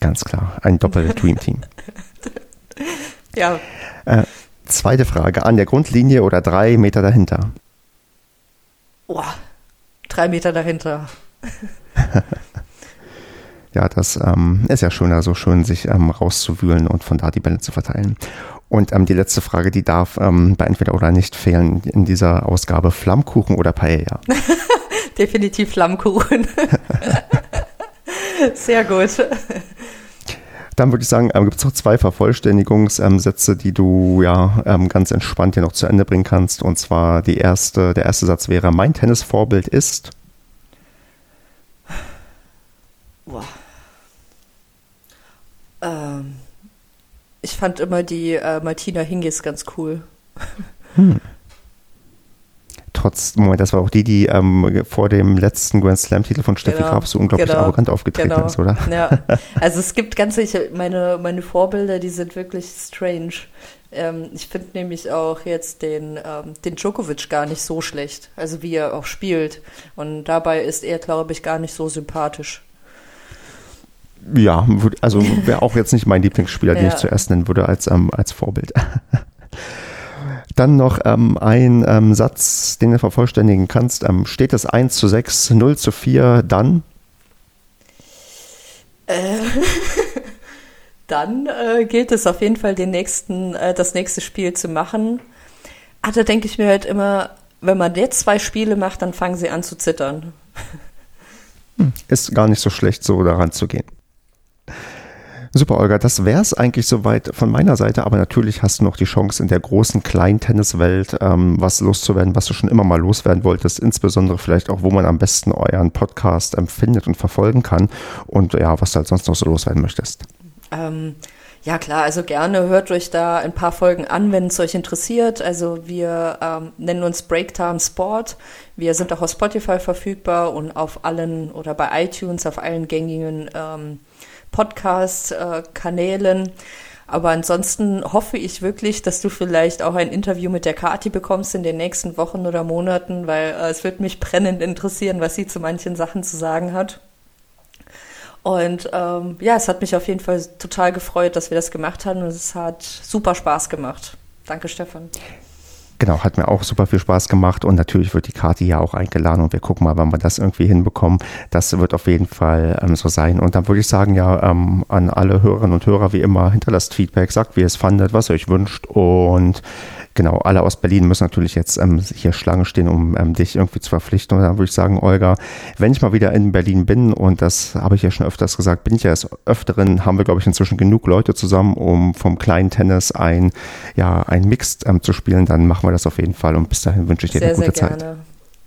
Ganz klar. Ein Doppel-Dream-Team. ja. Äh, zweite Frage. An der Grundlinie oder drei Meter dahinter? Boah, drei Meter dahinter. ja, das ähm, ist ja schön, also schön, sich ähm, rauszuwühlen und von da die Bälle zu verteilen. Und ähm, die letzte Frage, die darf ähm, bei entweder oder nicht fehlen in dieser Ausgabe: Flammkuchen oder Paella? Definitiv Flammkuchen. Sehr gut. Dann würde ich sagen, ähm, gibt es noch zwei Vervollständigungssätze, die du ja ähm, ganz entspannt hier noch zu Ende bringen kannst. Und zwar die erste, der erste Satz wäre: Mein Tennisvorbild ist. Boah. Ähm, ich fand immer die äh, Martina Hingis ganz cool. Hm trotz, Moment, das war auch die, die ähm, vor dem letzten Grand Slam-Titel von Steffi genau, Graf so unglaublich genau, arrogant aufgetreten genau. ist, oder? Ja, also es gibt ganz sicher, meine, meine Vorbilder, die sind wirklich strange. Ähm, ich finde nämlich auch jetzt den, ähm, den Djokovic gar nicht so schlecht, also wie er auch spielt. Und dabei ist er, glaube ich, gar nicht so sympathisch. Ja, also wäre auch jetzt nicht mein Lieblingsspieler, ja. den ich zuerst nennen würde als, ähm, als Vorbild. Dann noch ähm, ein ähm, Satz, den du vervollständigen kannst. Ähm, steht es 1 zu 6, 0 zu 4, dann? Äh, dann äh, gilt es auf jeden Fall, den nächsten, äh, das nächste Spiel zu machen. Ah, da denke ich mir halt immer, wenn man jetzt zwei Spiele macht, dann fangen sie an zu zittern. Hm, ist gar nicht so schlecht, so daran zu gehen. Super, Olga, das wäre es eigentlich soweit von meiner Seite, aber natürlich hast du noch die Chance, in der großen Kleintenniswelt ähm, was loszuwerden, was du schon immer mal loswerden wolltest, insbesondere vielleicht auch, wo man am besten euren Podcast empfindet und verfolgen kann und ja, was du halt sonst noch so loswerden möchtest. Ähm, ja klar, also gerne hört euch da ein paar Folgen an, wenn es euch interessiert. Also wir ähm, nennen uns Breaktime Sport. Wir sind auch auf Spotify verfügbar und auf allen oder bei iTunes, auf allen gängigen ähm, Podcast-Kanälen. Aber ansonsten hoffe ich wirklich, dass du vielleicht auch ein Interview mit der Kati bekommst in den nächsten Wochen oder Monaten, weil äh, es wird mich brennend interessieren, was sie zu manchen Sachen zu sagen hat. Und ähm, ja, es hat mich auf jeden Fall total gefreut, dass wir das gemacht haben und es hat super Spaß gemacht. Danke, Stefan. Genau, hat mir auch super viel Spaß gemacht und natürlich wird die Kati ja auch eingeladen und wir gucken mal, wann wir das irgendwie hinbekommen. Das wird auf jeden Fall ähm, so sein. Und dann würde ich sagen, ja, ähm, an alle Hörerinnen und Hörer wie immer, hinterlasst Feedback, sagt, wie ihr es fandet, was ihr euch wünscht und genau, alle aus Berlin müssen natürlich jetzt ähm, hier Schlange stehen, um ähm, dich irgendwie zu verpflichten. Und dann würde ich sagen, Olga, wenn ich mal wieder in Berlin bin, und das habe ich ja schon öfters gesagt, bin ich ja des Öfteren, haben wir, glaube ich, inzwischen genug Leute zusammen, um vom kleinen Tennis ein, ja, ein Mix ähm, zu spielen, dann machen wir das auf jeden Fall. Und bis dahin wünsche ich dir sehr, eine gute sehr gerne. Zeit.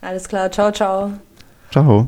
Alles klar, ciao, ciao. Ciao.